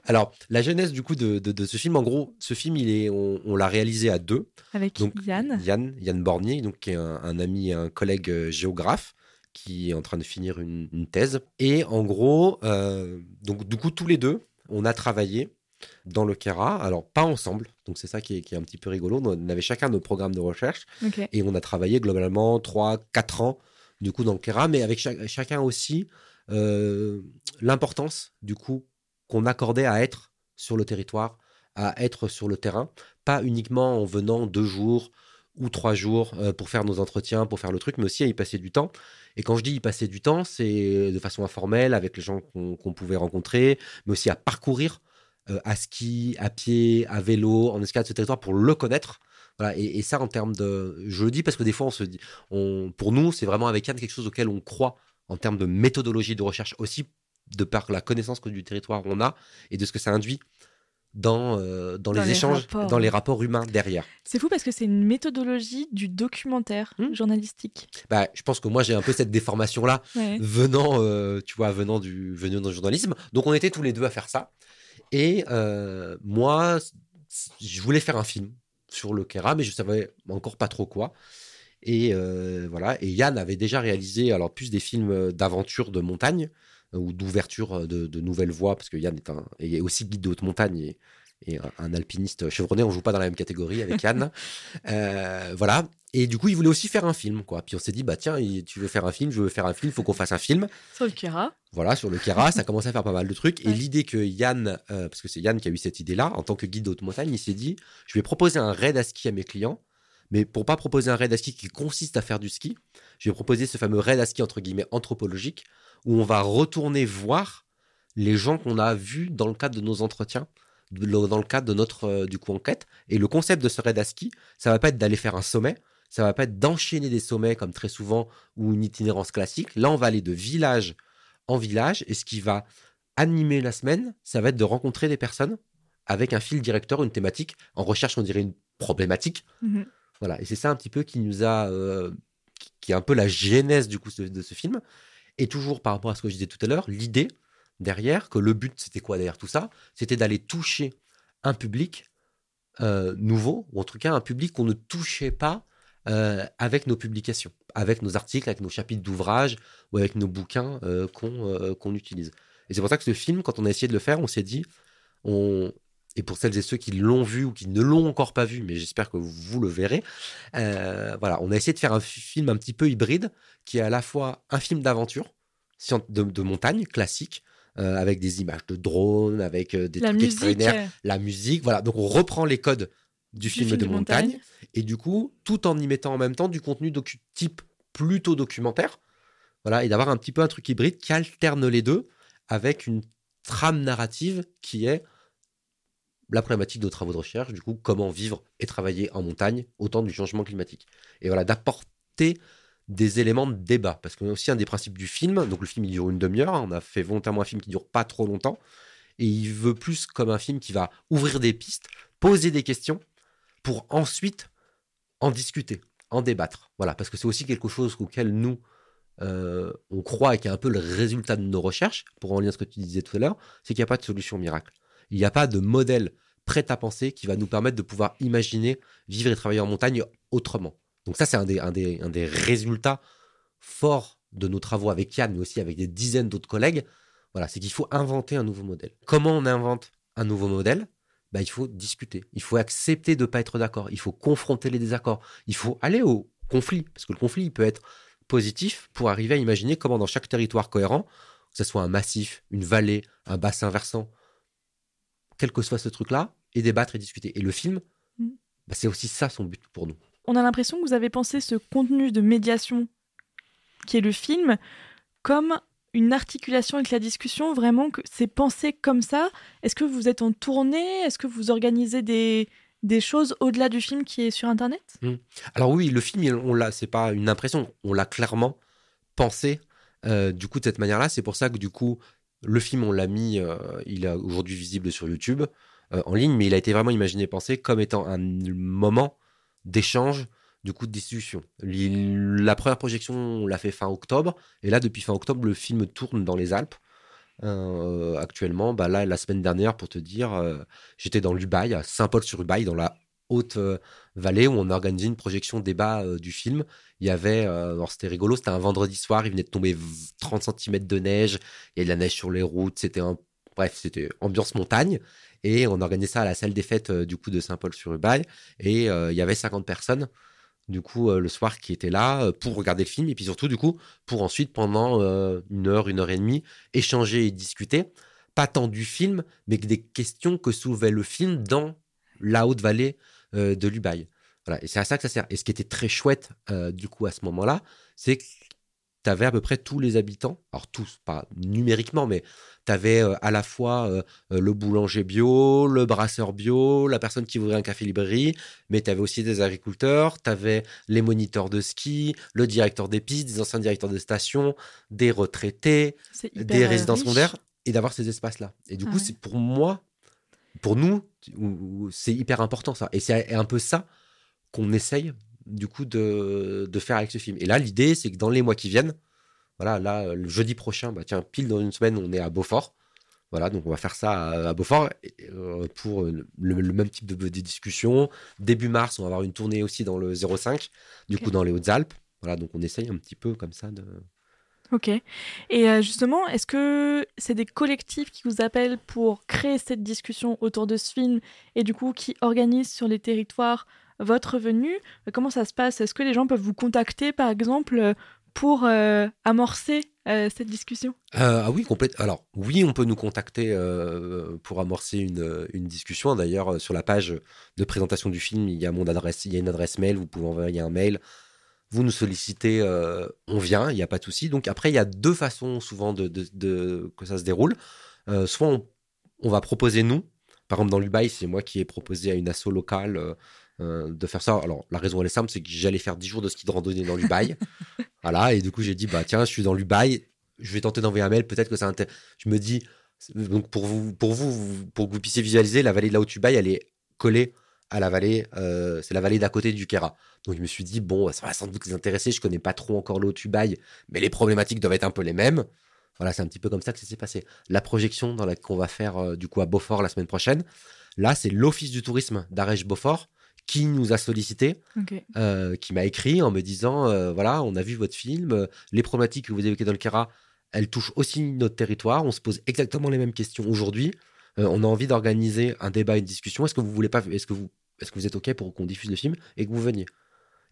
S2: Alors, la genèse du coup de, de- de ce film, en gros, ce film, il est, on, on l'a réalisé à deux.
S1: Avec
S2: Donc,
S1: Yann.
S2: Yann, Yann Bornier, donc, qui est un, un ami et un collègue euh, géographe qui est en train de finir une, une thèse. Et en gros, euh, donc du coup, tous les deux, on a travaillé dans le Kera. Alors, pas ensemble, donc c'est ça qui est, qui est un petit peu rigolo. On avait chacun nos programmes de recherche et on a travaillé globalement 3 4 ans du coup dans le Kera mais avec cha- chacun aussi euh, l'importance du coup qu'on accordait à être sur le territoire à être sur le terrain pas uniquement en venant deux jours ou trois jours euh, pour faire nos entretiens pour faire le truc mais aussi à y passer du temps et quand je dis y passer du temps c'est de façon informelle avec les gens qu'on pouvait rencontrer mais aussi à parcourir euh, à ski à pied à vélo en escalade ce territoire pour le connaître voilà, et, et ça, en termes de. Je le dis parce que des fois, on se dit. On, pour nous, c'est vraiment avec Yann quelque chose auquel on croit en termes de méthodologie de recherche aussi, de par la connaissance que du territoire on a et de ce que ça induit dans, euh, dans,
S1: Dans
S2: les,
S1: les
S2: échanges,
S1: rapports.
S2: dans les rapports humains derrière.
S1: C'est fou parce que c'est une méthodologie du documentaire
S2: Hmm.
S1: journalistique.
S2: Bah, je pense que moi, j'ai un peu cette déformation-là
S1: Ouais.
S2: venant, euh, tu vois, venant du, venant du journalisme. Donc, on était tous les deux à faire ça. Et euh, moi, je voulais faire un film sur le Kera, mais je savais encore pas trop quoi. Et euh, voilà. Et Yann avait déjà réalisé alors plus des films d'aventure de montagne euh, ou d'ouverture de, de nouvelles voies, parce que Yann est, un, est aussi guide de haute montagne et un, alpiniste chevronné. On joue pas dans la même catégorie avec Yann. Euh, voilà. Et du coup, il voulait aussi faire un film, quoi. Puis on s'est dit, bah tiens, tu veux faire un film, je veux faire un film, faut qu'on fasse un film.
S1: Sur le Kera.
S2: Voilà, sur le Kera, ça commençait à faire pas mal de trucs. Et l'idée que Yann, euh, parce que c'est Yann qui a eu cette idée-là, en tant que guide de haute montagne, il s'est dit, je vais proposer un raid à ski à mes clients. Mais pour pas proposer un raid à ski qui consiste à faire du ski, je vais proposer ce fameux raid à ski entre guillemets anthropologique où on va retourner voir les gens qu'on a vus dans le cadre de nos entretiens, dans le cadre de notre euh, du coup enquête. Et le concept de ce raid à ski, ça va pas être d'aller faire un sommet, ça va pas être d'enchaîner des sommets comme très souvent ou une itinérance classique. Là, on va aller de village en village et ce qui va animer la semaine, ça va être de rencontrer des personnes avec un fil directeur, une thématique. En recherche, on dirait une problématique.
S1: Mhm.
S2: Voilà, et c'est ça un petit peu qui nous a, euh, qui- qui est un peu la genèse du coup de, de ce film. Et toujours par rapport à ce que je disais tout à l'heure, l'idée derrière, que le but c'était quoi derrière tout ça? C'était d'aller toucher un public euh, nouveau, ou en tout cas un public qu'on ne touchait pas euh, avec nos publications, avec nos articles, avec nos chapitres d'ouvrages ou avec nos bouquins euh, qu'on utilise. Et c'est pour ça que ce film, quand on a essayé de le faire, on s'est dit, on, et pour celles et ceux qui l'ont vu ou qui ne l'ont encore pas vu, mais j'espère que vous le verrez, voilà, on a essayé de faire un fi- film un petit peu hybride qui est à la fois un film d'aventure, de montagne classique, euh, avec des images de drones, avec euh, des
S1: La
S2: trucs
S1: musique.
S2: extraordinaires, la musique. Voilà, donc on reprend les codes du, film, de montagne, et du coup, tout en y mettant en même temps du contenu docu type plutôt documentaire. Voilà, et d'avoir un petit peu un truc hybride qui alterne les deux avec une trame narrative qui est la problématique de travaux de recherche, du coup, comment vivre et travailler en montagne au temps du changement climatique. Et voilà, d'apporter des éléments de débat. Parce que aussi un des principes du film, donc le film il dure une demi-heure, hein, on a fait volontairement un film qui dure pas trop longtemps, et il veut plus comme un film qui va ouvrir des pistes, poser des questions, pour ensuite en discuter, en débattre. Voilà, parce que c'est aussi quelque chose auquel nous, euh, on croit et qui est un peu le résultat de nos recherches, pour en lien ce que tu disais tout à l'heure, c'est qu'il n'y a pas de solution miracle. Il n'y a pas de modèle prêt à penser qui va nous permettre de pouvoir imaginer vivre et travailler en montagne autrement. Donc ça, c'est un des, un, des, un des résultats forts de nos travaux avec Yann, mais aussi avec des dizaines d'autres collègues. Voilà, c'est qu'il faut inventer un nouveau modèle. Comment on invente un nouveau modèle? Bah, Il faut discuter. Il faut accepter de ne pas être d'accord. Il faut confronter les désaccords. Il faut aller au conflit, parce que le conflit, il peut être positif pour arriver à imaginer comment dans chaque territoire cohérent, que ce soit un massif, une vallée, un bassin versant, quel que soit ce truc-là, et débattre et discuter. Et le film,
S1: Mm.
S2: bah, c'est aussi ça son but pour nous.
S1: On a l'impression que vous avez pensé ce contenu de médiation qui est le film comme une articulation avec la discussion, vraiment que c'est pensé comme ça. Est-ce que vous êtes en tournée? Est-ce que vous organisez des, des choses au-delà du film qui est sur Internet?
S2: Alors oui, le film, il- on l'a, c'est pas une impression, on l'a clairement pensé. euh, du coup, de cette manière-là, c'est pour ça que du coup, le film, on l'a mis, euh, il est aujourd'hui visible sur YouTube euh, en ligne, mais il a été vraiment imaginé, pensé comme étant un moment d'échange, du coup, de. L'il- La première projection, on l'a fait fin octobre, et là, depuis fin octobre, le film tourne dans les Alpes. Euh, actuellement, bah là, la semaine dernière, pour te dire, euh, j'étais dans l'Ubaye, à Saint-Paul-sur-Ubaye, dans la haute euh, vallée, où on a organisé une projection débat du film. Il y avait, alors c'était rigolo, c'était un vendredi soir, il venait de tomber v- 30 cm de neige, il y a de la neige sur les routes, c'était un, bref, c'était ambiance montagne. Et on organisait ça à la salle des fêtes euh, du coup de Saint-Paul-sur-Ubaye, et euh, il y avait 50 personnes du coup euh, le soir qui étaient là euh, pour regarder le film et puis surtout du coup pour ensuite pendant euh, une heure une heure et demie échanger et discuter. Pas tant du film mais des questions que soulevait le film dans la haute vallée euh, de l'Ubaye voilà. Et c'est à ça que ça sert. Et ce qui était très chouette euh, du coup à ce moment là c'est que tu avais à peu près tous les habitants alors tous pas numériquement mais tu avais à la fois euh, euh, le boulanger bio le brasseur bio la personne qui ouvrait un café librairie mais tu avais aussi des agriculteurs, tu avais les moniteurs de ski, le directeur des pistes, des anciens directeurs de station, des retraités, des
S1: euh,
S2: résidences
S1: riche.
S2: secondaires, et d'avoir ces espaces-là. Et du
S1: Ah
S2: coup,
S1: ouais.
S2: c'est pour moi, pour nous, c'est hyper important ça. Et c'est un peu ça qu'on essaye, du coup, de, de faire avec ce film. Et là, l'idée, c'est que dans les mois qui viennent, voilà, là, le jeudi prochain, bah tiens, pile dans une semaine, on est à Beaufort. Voilà, donc on va faire ça à, à Beaufort euh, pour le, le même type de, de discussion. Début mars, on va avoir une tournée aussi dans le 05, du coup dans les Hautes-Alpes. Voilà, donc on essaye un petit peu comme ça de.
S1: Ok. Et euh, justement, est-ce que c'est des collectifs qui vous appellent pour créer cette discussion autour de ce film et du coup qui organisent sur les territoires votre venue Euh, Comment ça se passe? Est-ce que les gens peuvent vous contacter par exemple euh, pour euh, amorcer cette discussion?
S2: Ah oui, complète. Alors, oui, on peut nous contacter pour amorcer une, discussion. D'ailleurs, sur la page de présentation du film, il y a mon adresse, il y a une adresse mail. Vous pouvez envoyer un mail. Vous nous sollicitez, on vient, il n'y a pas de souci. Donc après, il y a deux façons souvent de, que ça se déroule. Soit on, on va proposer nous. Par exemple, dans l'Ubaï, c'est moi qui ai proposé à une asso locale euh, de faire ça. Alors, la raison, elle est simple, c'est que j'allais faire 10 jours de ski de randonnée dans l'Ubaï. voilà, et du coup, j'ai dit, bah tiens, je suis dans l'Ubaï, je vais tenter d'envoyer un mail, peut-être que ça intéresse. Je me dis, donc pour vous, pour vous, pour que vous puissiez visualiser, la vallée de la Haute-Ubaï, elle est collée à la vallée, euh, c'est la vallée d'à côté du Kera. Donc je me suis dit, bon, ça va sans doute les intéresser, je connais pas trop encore le Haute-Ubaï, mais les problématiques doivent être un peu les mêmes. Voilà, c'est un petit peu comme ça que ça s'est passé. La projection dans la qu'on va faire euh, du coup à Beaufort la semaine prochaine, là, c'est l'Office du tourisme d'Arèche-Beaufort qui nous a sollicité euh, qui m'a écrit en me disant euh, voilà, on a vu votre film, euh, les problématiques que vous évoquez dans le Kera, elles touchent aussi notre territoire, on se pose exactement les mêmes questions aujourd'hui. Euh, on a envie d'organiser un débat, une discussion. Est-ce que vous voulez pas, est-ce que vous, est-ce que vous êtes ok pour qu'on diffuse le film et que vous veniez?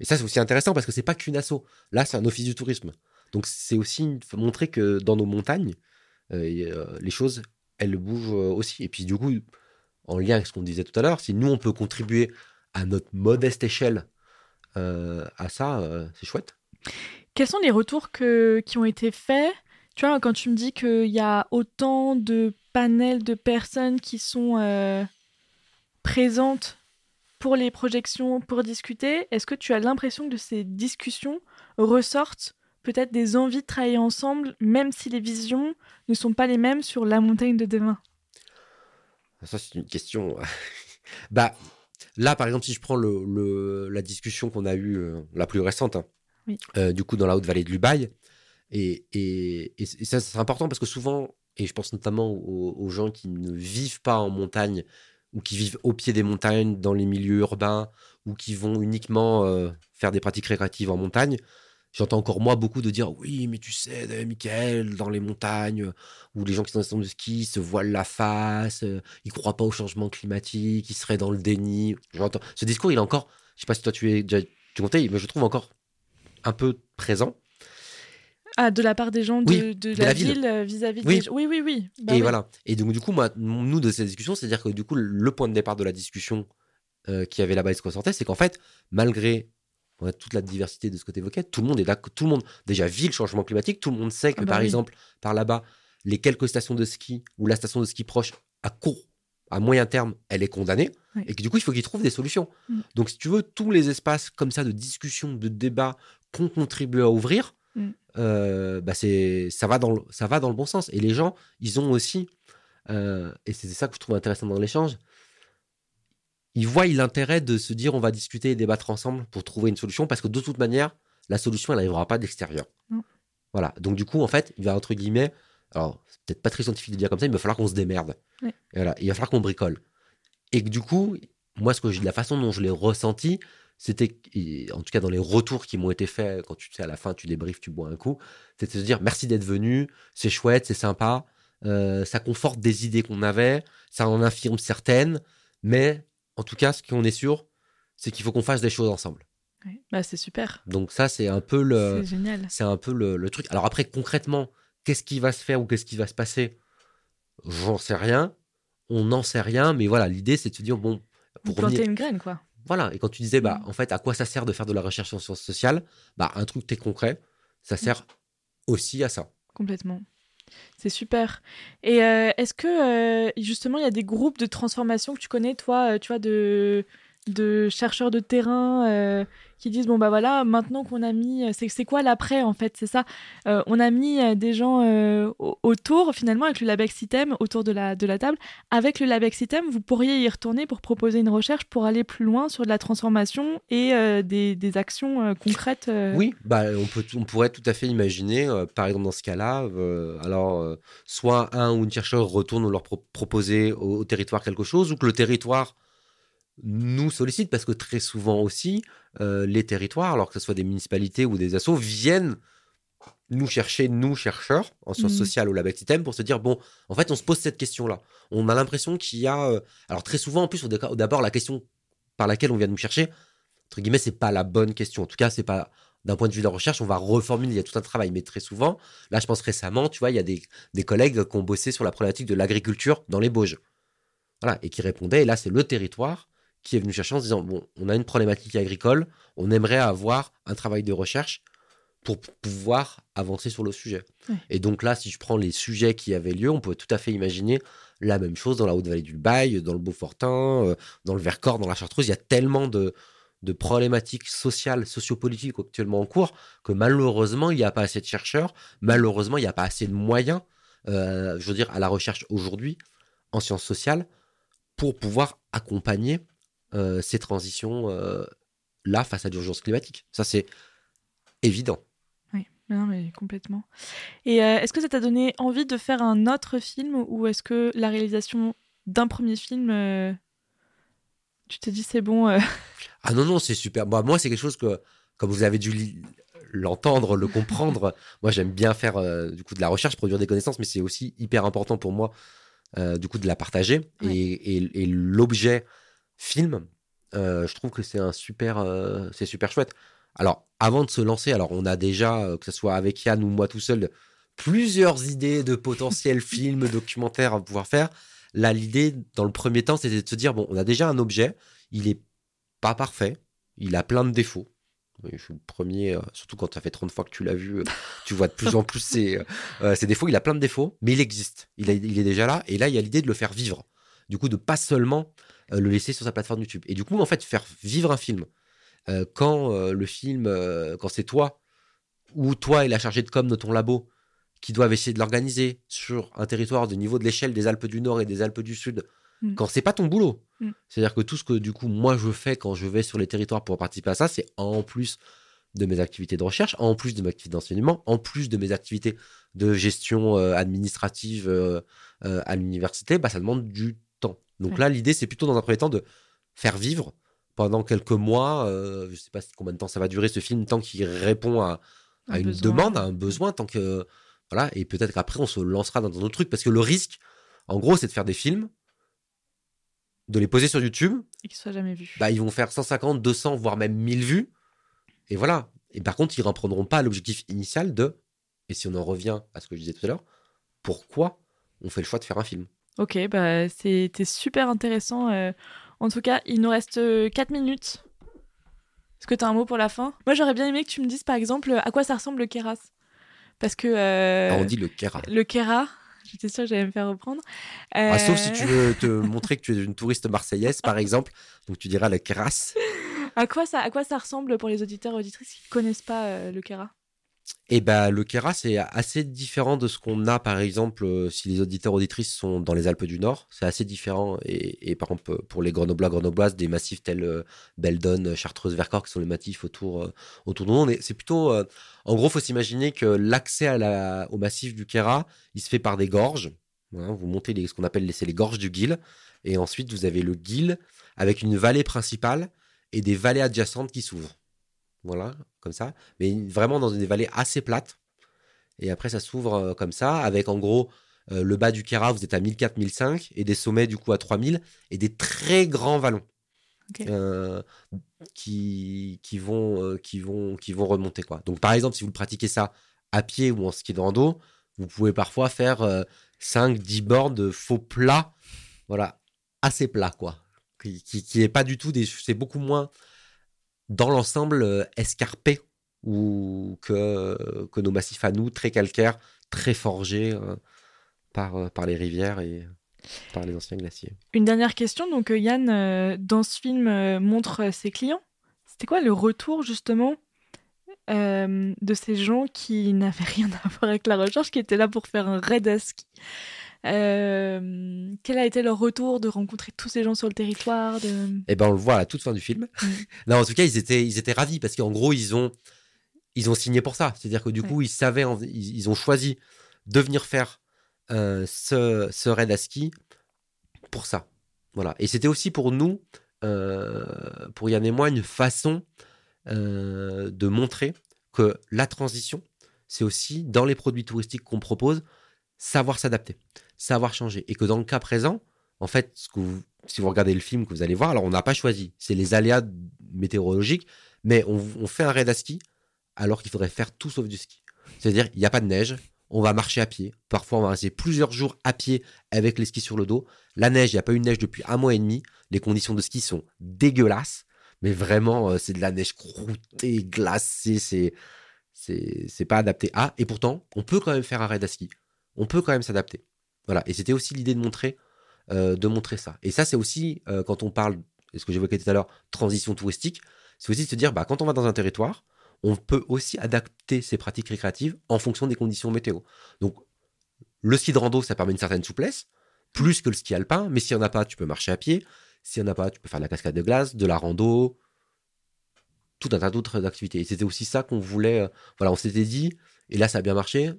S2: Et ça, c'est aussi intéressant parce que c'est pas qu'une asso. Là, c'est un office du tourisme. Donc, c'est aussi montrer que dans nos montagnes, et, les choses, elles bougent aussi. Et puis du coup, en lien avec ce qu'on disait tout à l'heure, si nous, on peut contribuer à notre modeste échelle euh, à ça, euh, c'est chouette.
S1: Quels sont les retours que, qui ont été faits? Tu vois, quand tu me dis qu'il y a autant de panels de personnes qui sont euh, présentes pour les projections, pour discuter, est-ce que tu as l'impression que de ces discussions ressortent peut-être des envies de travailler ensemble, même si les visions ne sont pas les mêmes sur la montagne de demain?
S2: Ça, c'est une question. bah, là, par exemple, si je prends le, le- la discussion qu'on a eue, euh, la plus récente, hein,
S1: Oui.
S2: euh, du coup, dans la haute vallée de l'Ubaye, et, ça, c'est important parce que souvent, et je pense notamment aux, aux gens qui ne vivent pas en montagne ou qui vivent au pied des montagnes, dans les milieux urbains, ou qui vont uniquement euh, faire des pratiques récréatives en montagne, J'entends encore moi beaucoup de dire oui, mais tu sais, euh, Michael, dans les montagnes, où les gens qui sont en station de ski se voilent la face, euh, ils croient pas au changement climatique, ils seraient dans le déni. J'entends ce discours, il est encore, je sais pas si toi tu es déjà tu comptais, mais je trouve encore un peu présent.
S1: Ah, de la part des gens de,
S2: Oui,
S1: de
S2: de
S1: la,
S2: la ville.
S1: euh, vis-à-vis
S2: Oui.
S1: des gens. Oui, oui, oui. Bah
S2: et
S1: oui.
S2: voilà. Et donc du coup, moi, nous de cette discussion, c'est-à-dire que du coup, le point de départ de la discussion euh, qui avait là-bas et ce qu'on ressortait, c'est qu'en fait, malgré ouais, toute la diversité de ce que tu évoquais, tout le monde est d'accord, tout le monde déjà vit le changement climatique, tout le monde sait que
S1: Ah bah
S2: par
S1: oui.
S2: exemple, par là-bas, les quelques stations de ski ou la station de ski proche à court, à moyen terme, elle est condamnée
S1: Oui.
S2: et que du coup, il faut qu'ils trouvent des solutions.
S1: Mm.
S2: Donc si tu veux, tous les espaces comme ça de discussion, de débat qu'on contribue à ouvrir,
S1: Mm.
S2: euh, bah c'est ça va dans le, ça va dans le bon sens. Et les gens, ils ont aussi, euh, et c'est ça que je trouve intéressant dans l'échange, ils voient l'intérêt de se dire on va discuter et débattre ensemble pour trouver une solution parce que de toute manière, la solution elle n'arrivera pas de l'extérieur.
S1: Non.
S2: Voilà. Donc du coup, en fait, il va entre guillemets, alors c'est peut-être pas très scientifique de dire comme ça, mais il va falloir qu'on se démerde. Et voilà, il va falloir qu'on bricole. Et que du coup, moi, ce que j'ai- la façon dont je l'ai ressenti, c'était, en tout cas dans les retours qui m'ont été faits quand tu sais à la fin tu débriefes, tu bois un coup, c'est de se dire merci d'être venu, c'est chouette, c'est sympa, euh, ça conforte des idées qu'on avait, ça en infirme certaines, mais en tout cas, ce qu'on est sûr, c'est qu'il faut qu'on fasse des choses ensemble.
S1: Ouais. Bah, c'est super.
S2: Donc ça, c'est un peu le,
S1: C'est génial.
S2: c'est un peu le, le truc. Alors après, concrètement, qu'est-ce qui va se faire ou qu'est-ce qui va se passer? J'en sais rien. On n'en sait rien, mais voilà, l'idée, c'est de se dire bon,
S1: Vous
S2: pour revenir-
S1: plantez une graine, quoi.
S2: voilà. Et quand tu disais, bah,
S1: Mm.
S2: en fait, à quoi ça sert de faire de la recherche en sciences sociales? Bah, un truc très concret, ça sert aussi à ça.
S1: Complètement. C'est super. Et euh, est-ce que euh, justement il y a des groupes de transformation que tu connais, toi, euh, tu vois, de, chercheurs de terrain qui disent bon bah voilà, maintenant qu'on a mis, c'est c'est quoi l'après en fait, c'est ça? Euh, on a mis euh, des gens euh, au- autour finalement avec le Labex System autour de la de la table. Avec le Labex System, vous pourriez y retourner pour proposer une recherche pour aller plus loin sur de la transformation et euh, des, des actions euh, concrètes. euh.
S2: Oui, bah, on, peut, on pourrait tout à fait imaginer, euh, par exemple dans ce cas-là, euh, alors euh, soit un ou une chercheur retourne leur pro- proposer au territoire quelque chose, ou que le territoire nous sollicite, parce que très souvent aussi, euh, les territoires, alors que ce soit des municipalités ou des assos, viennent nous chercher, nous chercheurs, en sciences
S1: Mhm.
S2: sociales ou la System, pour se dire, bon, en fait, on se pose cette question-là. On a l'impression qu'il y a... euh, alors très souvent, en plus, au d'abord, la question par laquelle on vient nous chercher, entre guillemets, c'est pas la bonne question. En tout cas, c'est pas d'un point de vue de la recherche, on va reformuler, il y a tout un travail, mais très souvent, là je pense récemment, tu vois, il y a des, des collègues qui ont bossé sur la problématique de l'agriculture dans les Bauges. Voilà, et qui répondaient, et là c'est le territoire qui est venu chercher en se disant, bon, on a une problématique agricole, on aimerait avoir un travail de recherche pour pouvoir avancer sur le sujet.
S1: Ouais.
S2: Et donc là, si je prends les sujets qui avaient lieu, on peut tout à fait imaginer la même chose dans la Haute-Vallée du Bail, dans le Beaufortin, euh, dans le Vercors, dans la Chartreuse. Il y a tellement de, de problématiques sociales, sociopolitiques actuellement en cours que malheureusement, il n'y a pas assez de chercheurs, malheureusement, il n'y a pas assez de moyens, euh, je veux dire, à la recherche aujourd'hui en sciences sociales pour pouvoir accompagner euh, ces transitions euh, là face à l'urgence climatique. Ça, c'est évident.
S1: Oui, non, mais complètement. Et euh, est-ce que ça t'a donné envie de faire un autre film ou est-ce que la réalisation d'un premier film, tu t'es dit c'est bon
S2: Ah non, non, c'est super. Bah, moi, c'est quelque chose que, comme vous avez dû l'entendre, le comprendre, moi, j'aime bien faire du coup de la recherche, produire des connaissances, mais c'est aussi hyper important pour moi, du coup, de la partager.
S1: Ouais.
S2: Et, et- et l'objet film, euh, je trouve que c'est un super, euh, c'est super chouette. Alors, avant de se lancer, alors on a déjà, euh, que ce soit avec Yann ou moi tout seul, plusieurs idées de potentiels films, documentaires à pouvoir faire. Là, l'idée, dans le premier temps, c'était de se dire bon, on a déjà un objet, il est pas parfait, il a plein de défauts. Je suis le premier, euh, surtout quand ça fait 30 fois que tu l'as vu, euh, tu vois de plus en plus ses, euh, ses défauts. Il a plein de défauts, mais il existe. Il, a- il est déjà là. Et là, il y a l'idée de le faire vivre. Du coup, de pas seulement le laisser sur sa plateforme YouTube. Et du coup, en fait, faire vivre un film. euh, quand euh, le film, euh, quand c'est toi, ou toi et la chargée de com de ton labo, qui doivent essayer de l'organiser sur un territoire de niveau de l'échelle des Alpes du Nord et des Alpes du Sud,
S1: Mm.
S2: quand c'est pas ton boulot.
S1: Mm.
S2: C'est-à-dire que tout ce que du coup moi je fais quand je vais sur les territoires pour participer à ça, c'est en plus de mes activités de recherche, en plus de mes activités d'enseignement, en plus de mes activités de gestion euh, administrative euh, euh, à l'université, bah, ça demande du. Donc
S1: Ouais.
S2: là, l'idée, c'est plutôt dans un premier temps de faire vivre pendant quelques mois, euh, je sais pas combien de temps ça va durer ce film, tant qu'il répond à, à
S1: Un
S2: une
S1: besoin.
S2: demande, à un besoin, tant que voilà, et peut-être qu'après on se lancera dans un autre truc, parce que le risque, en gros, c'est de faire des films, de les poser sur YouTube,
S1: Et qu'il soit jamais vu.
S2: bah, ils vont faire 150, 200, voire même 1000 vues. Et voilà. Et par contre, ils ne reprendront pas l'objectif initial de, et si on en revient à ce que je disais tout à l'heure, pourquoi on fait le choix de faire un film?
S1: Ok, bah c'était super intéressant. euh. En tout cas, il nous reste 4 minutes. Est-ce que tu as un mot pour la fin? Moi, j'aurais bien aimé que tu me dises, par exemple, à quoi ça ressemble le Keras. Parce que euh,
S2: Ah, On dit le Kera.
S1: le Kera, j'étais sûre que j'allais me faire reprendre.
S2: Ah, sauf
S1: Euh,
S2: si tu veux te montrer que tu es une touriste marseillaise, par exemple. Donc tu diras le Keras.
S1: À quoi, ça, à quoi ça ressemble pour les auditeurs et auditrices qui ne connaissent pas euh, le Kera
S2: Et ben le Kera, c'est assez différent de ce qu'on a, par exemple, euh, si les auditeurs auditrices sont dans les Alpes du Nord. C'est assez différent. Et, et par exemple, euh, pour les Grenoblois, Grenobloises, des massifs tels euh, Beldon, Chartreuse, Vercors, qui sont les massifs autour, autour de nous. C'est plutôt. en gros, faut s'imaginer que l'accès au massif du Kera, il se fait par des gorges. Voilà, vous montez les, ce qu'on appelle les, les gorges du Guil. Et ensuite, vous avez le Guil avec une vallée principale et des vallées adjacentes qui s'ouvrent. Voilà, comme ça. Mais vraiment dans des vallées assez plates. Et après, ça s'ouvre euh, comme ça, avec en gros euh, le bas du Kera, vous êtes à 1004, 1005, et des sommets du coup à 3000, et des très grands vallons euh, qui, qui, vont, euh, qui, vont, qui vont remonter. Quoi. Donc par exemple, si vous pratiquez ça à pied ou en ski de rando, vous pouvez parfois faire 5-10 bords de faux plats, voilà, assez plats, quoi. Qui, qui, qui est pas du tout des. C'est beaucoup moins dans l'ensemble euh, escarpé ou que, que nos massifs à nous, très calcaires, très forgés euh, par, euh, par les rivières et par les anciens glaciers.
S1: Une dernière question. Donc, euh, Yann, euh, dans ce film, euh, montre euh, ses clients. C'était quoi le retour, justement, euh, de ces gens qui n'avaient rien à voir avec la recherche, qui étaient là pour faire un raid à ski? Euh, Quel a été leur retour de rencontrer tous ces gens sur le territoire de...
S2: Et ben on le voit à la toute fin du film.
S1: Mm.
S2: non, en tout cas, ils étaient, ils étaient ravis parce qu'en gros, ils ont, ils ont signé pour ça. C'est-à-dire que du coup, ils savaient, en- ils, ils ont choisi de venir faire euh, ce, ce raid à ski pour ça. Voilà. Et c'était aussi pour nous, euh, pour Yann et moi, une façon de montrer que la transition, c'est aussi dans les produits touristiques qu'on propose, savoir s'adapter, savoir changer. Et que dans le cas présent, en fait, ce que si vous regardez le film que vous allez voir, alors on n'a pas choisi, c'est les aléas météorologiques, mais on, on fait un raid à ski alors qu'il faudrait faire tout sauf du ski. C'est-à-dire, il n'y a pas de neige, on va marcher à pied. Parfois, on va rester plusieurs jours à pied avec les skis sur le dos. La neige, il n'y a pas eu de neige depuis un mois et demi. Les conditions de ski sont dégueulasses, mais vraiment, euh, c'est de la neige croûtée, glacée, c'est c'est pas adapté à. Et pourtant, on peut quand même faire un raid à ski. On peut quand même s'adapter. Voilà. Et c'était aussi l'idée de montrer, euh, de montrer ça. Et ça, c'est aussi euh, quand on parle, ce que j'évoquais tout à l'heure, transition touristique, c'est aussi de se dire, bah, quand on va dans un territoire, on peut aussi adapter ses pratiques récréatives en fonction des conditions météo. Donc, le ski de rando, ça permet une certaine souplesse, plus que le ski alpin, mais s'il n'y en a pas, tu peux marcher à pied. S'il n'y en a pas, tu peux faire de la cascade de glace, de la rando, tout un tas d'autres activités. Et c'était aussi ça qu'on voulait. euh, voilà, on s'était dit, et là, ça a bien marché.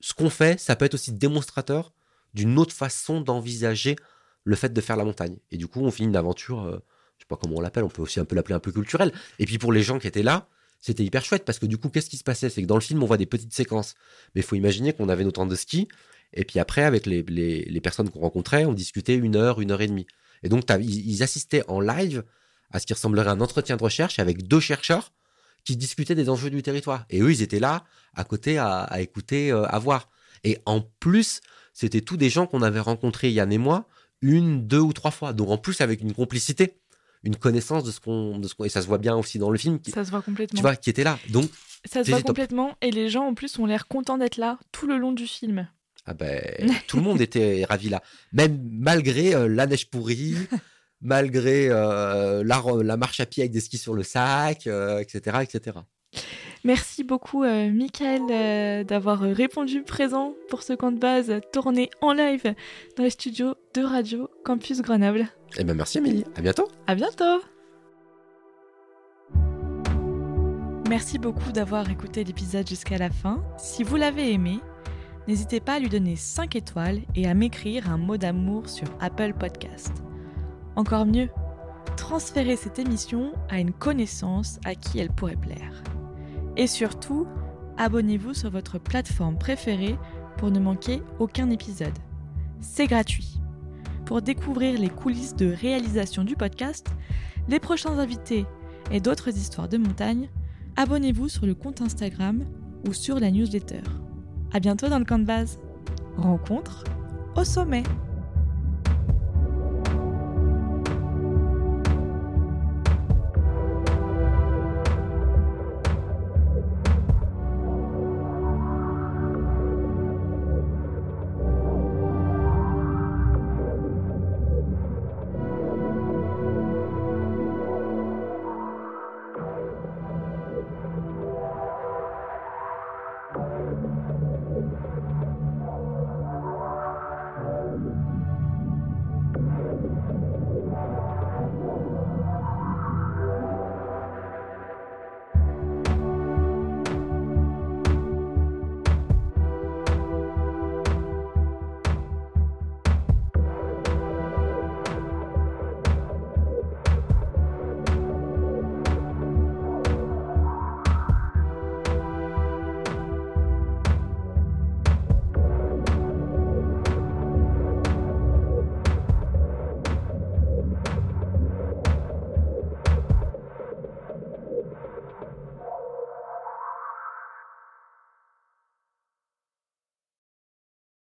S2: Ce qu'on fait, ça peut être aussi démonstrateur d'une autre façon d'envisager le fait de faire la montagne. Et du coup, on finit une aventure, euh, je sais pas comment on l'appelle, on peut aussi un peu l'appeler un peu culturelle. Et puis pour les gens qui étaient là, c'était hyper chouette parce que du coup, qu'est-ce qui se passait? C'est que dans le film, on voit des petites séquences. Mais il faut imaginer qu'on avait nos temps de ski. Et puis après, avec les, les, personnes qu'on rencontrait, on discutait une heure, une heure et demie. Et donc, ils, assistaient en live à ce qui ressemblerait à un entretien de recherche avec deux chercheurs qui discutaient des enjeux du territoire. Et eux, ils étaient là, à côté, à, à écouter, euh, à voir. Et en plus, c'était tous des gens qu'on avait rencontrés, Yann et moi, une, deux ou trois fois. Donc en plus, avec une complicité, une connaissance de ce qu'on. de ce qu'on- Et ça se voit bien aussi dans le film, qui,
S1: Ça se voit complètement.
S2: tu vois, qui était là. Donc,
S1: ça se voit
S2: top.
S1: complètement. Et les gens, en plus, ont l'air contents d'être là tout le long du film.
S2: ah ben, tout le monde était ravi là. Même malgré euh, la neige pourrie, malgré euh, la, la marche à pied avec des skis sur le sac, euh, etc., etc.
S1: Merci beaucoup, euh, Michael, euh, d'avoir répondu présent pour ce camp de base tourné en live dans les studios de Radio Campus Grenoble.
S2: Eh ben merci Amélie, à bientôt.
S1: À bientôt Merci beaucoup d'avoir écouté l'épisode jusqu'à la fin. Si vous l'avez aimé, n'hésitez pas à lui donner 5 étoiles et à m'écrire un mot d'amour sur Apple Podcast. Encore mieux, transférez cette émission à une connaissance à qui elle pourrait plaire. Et surtout, abonnez-vous sur votre plateforme préférée pour ne manquer aucun épisode. C'est gratuit. Pour découvrir les coulisses de réalisation du podcast, les prochains invités et d'autres histoires de montagne, abonnez-vous sur le compte Instagram ou sur la newsletter. À bientôt dans le camp de base. Rencontre au sommet.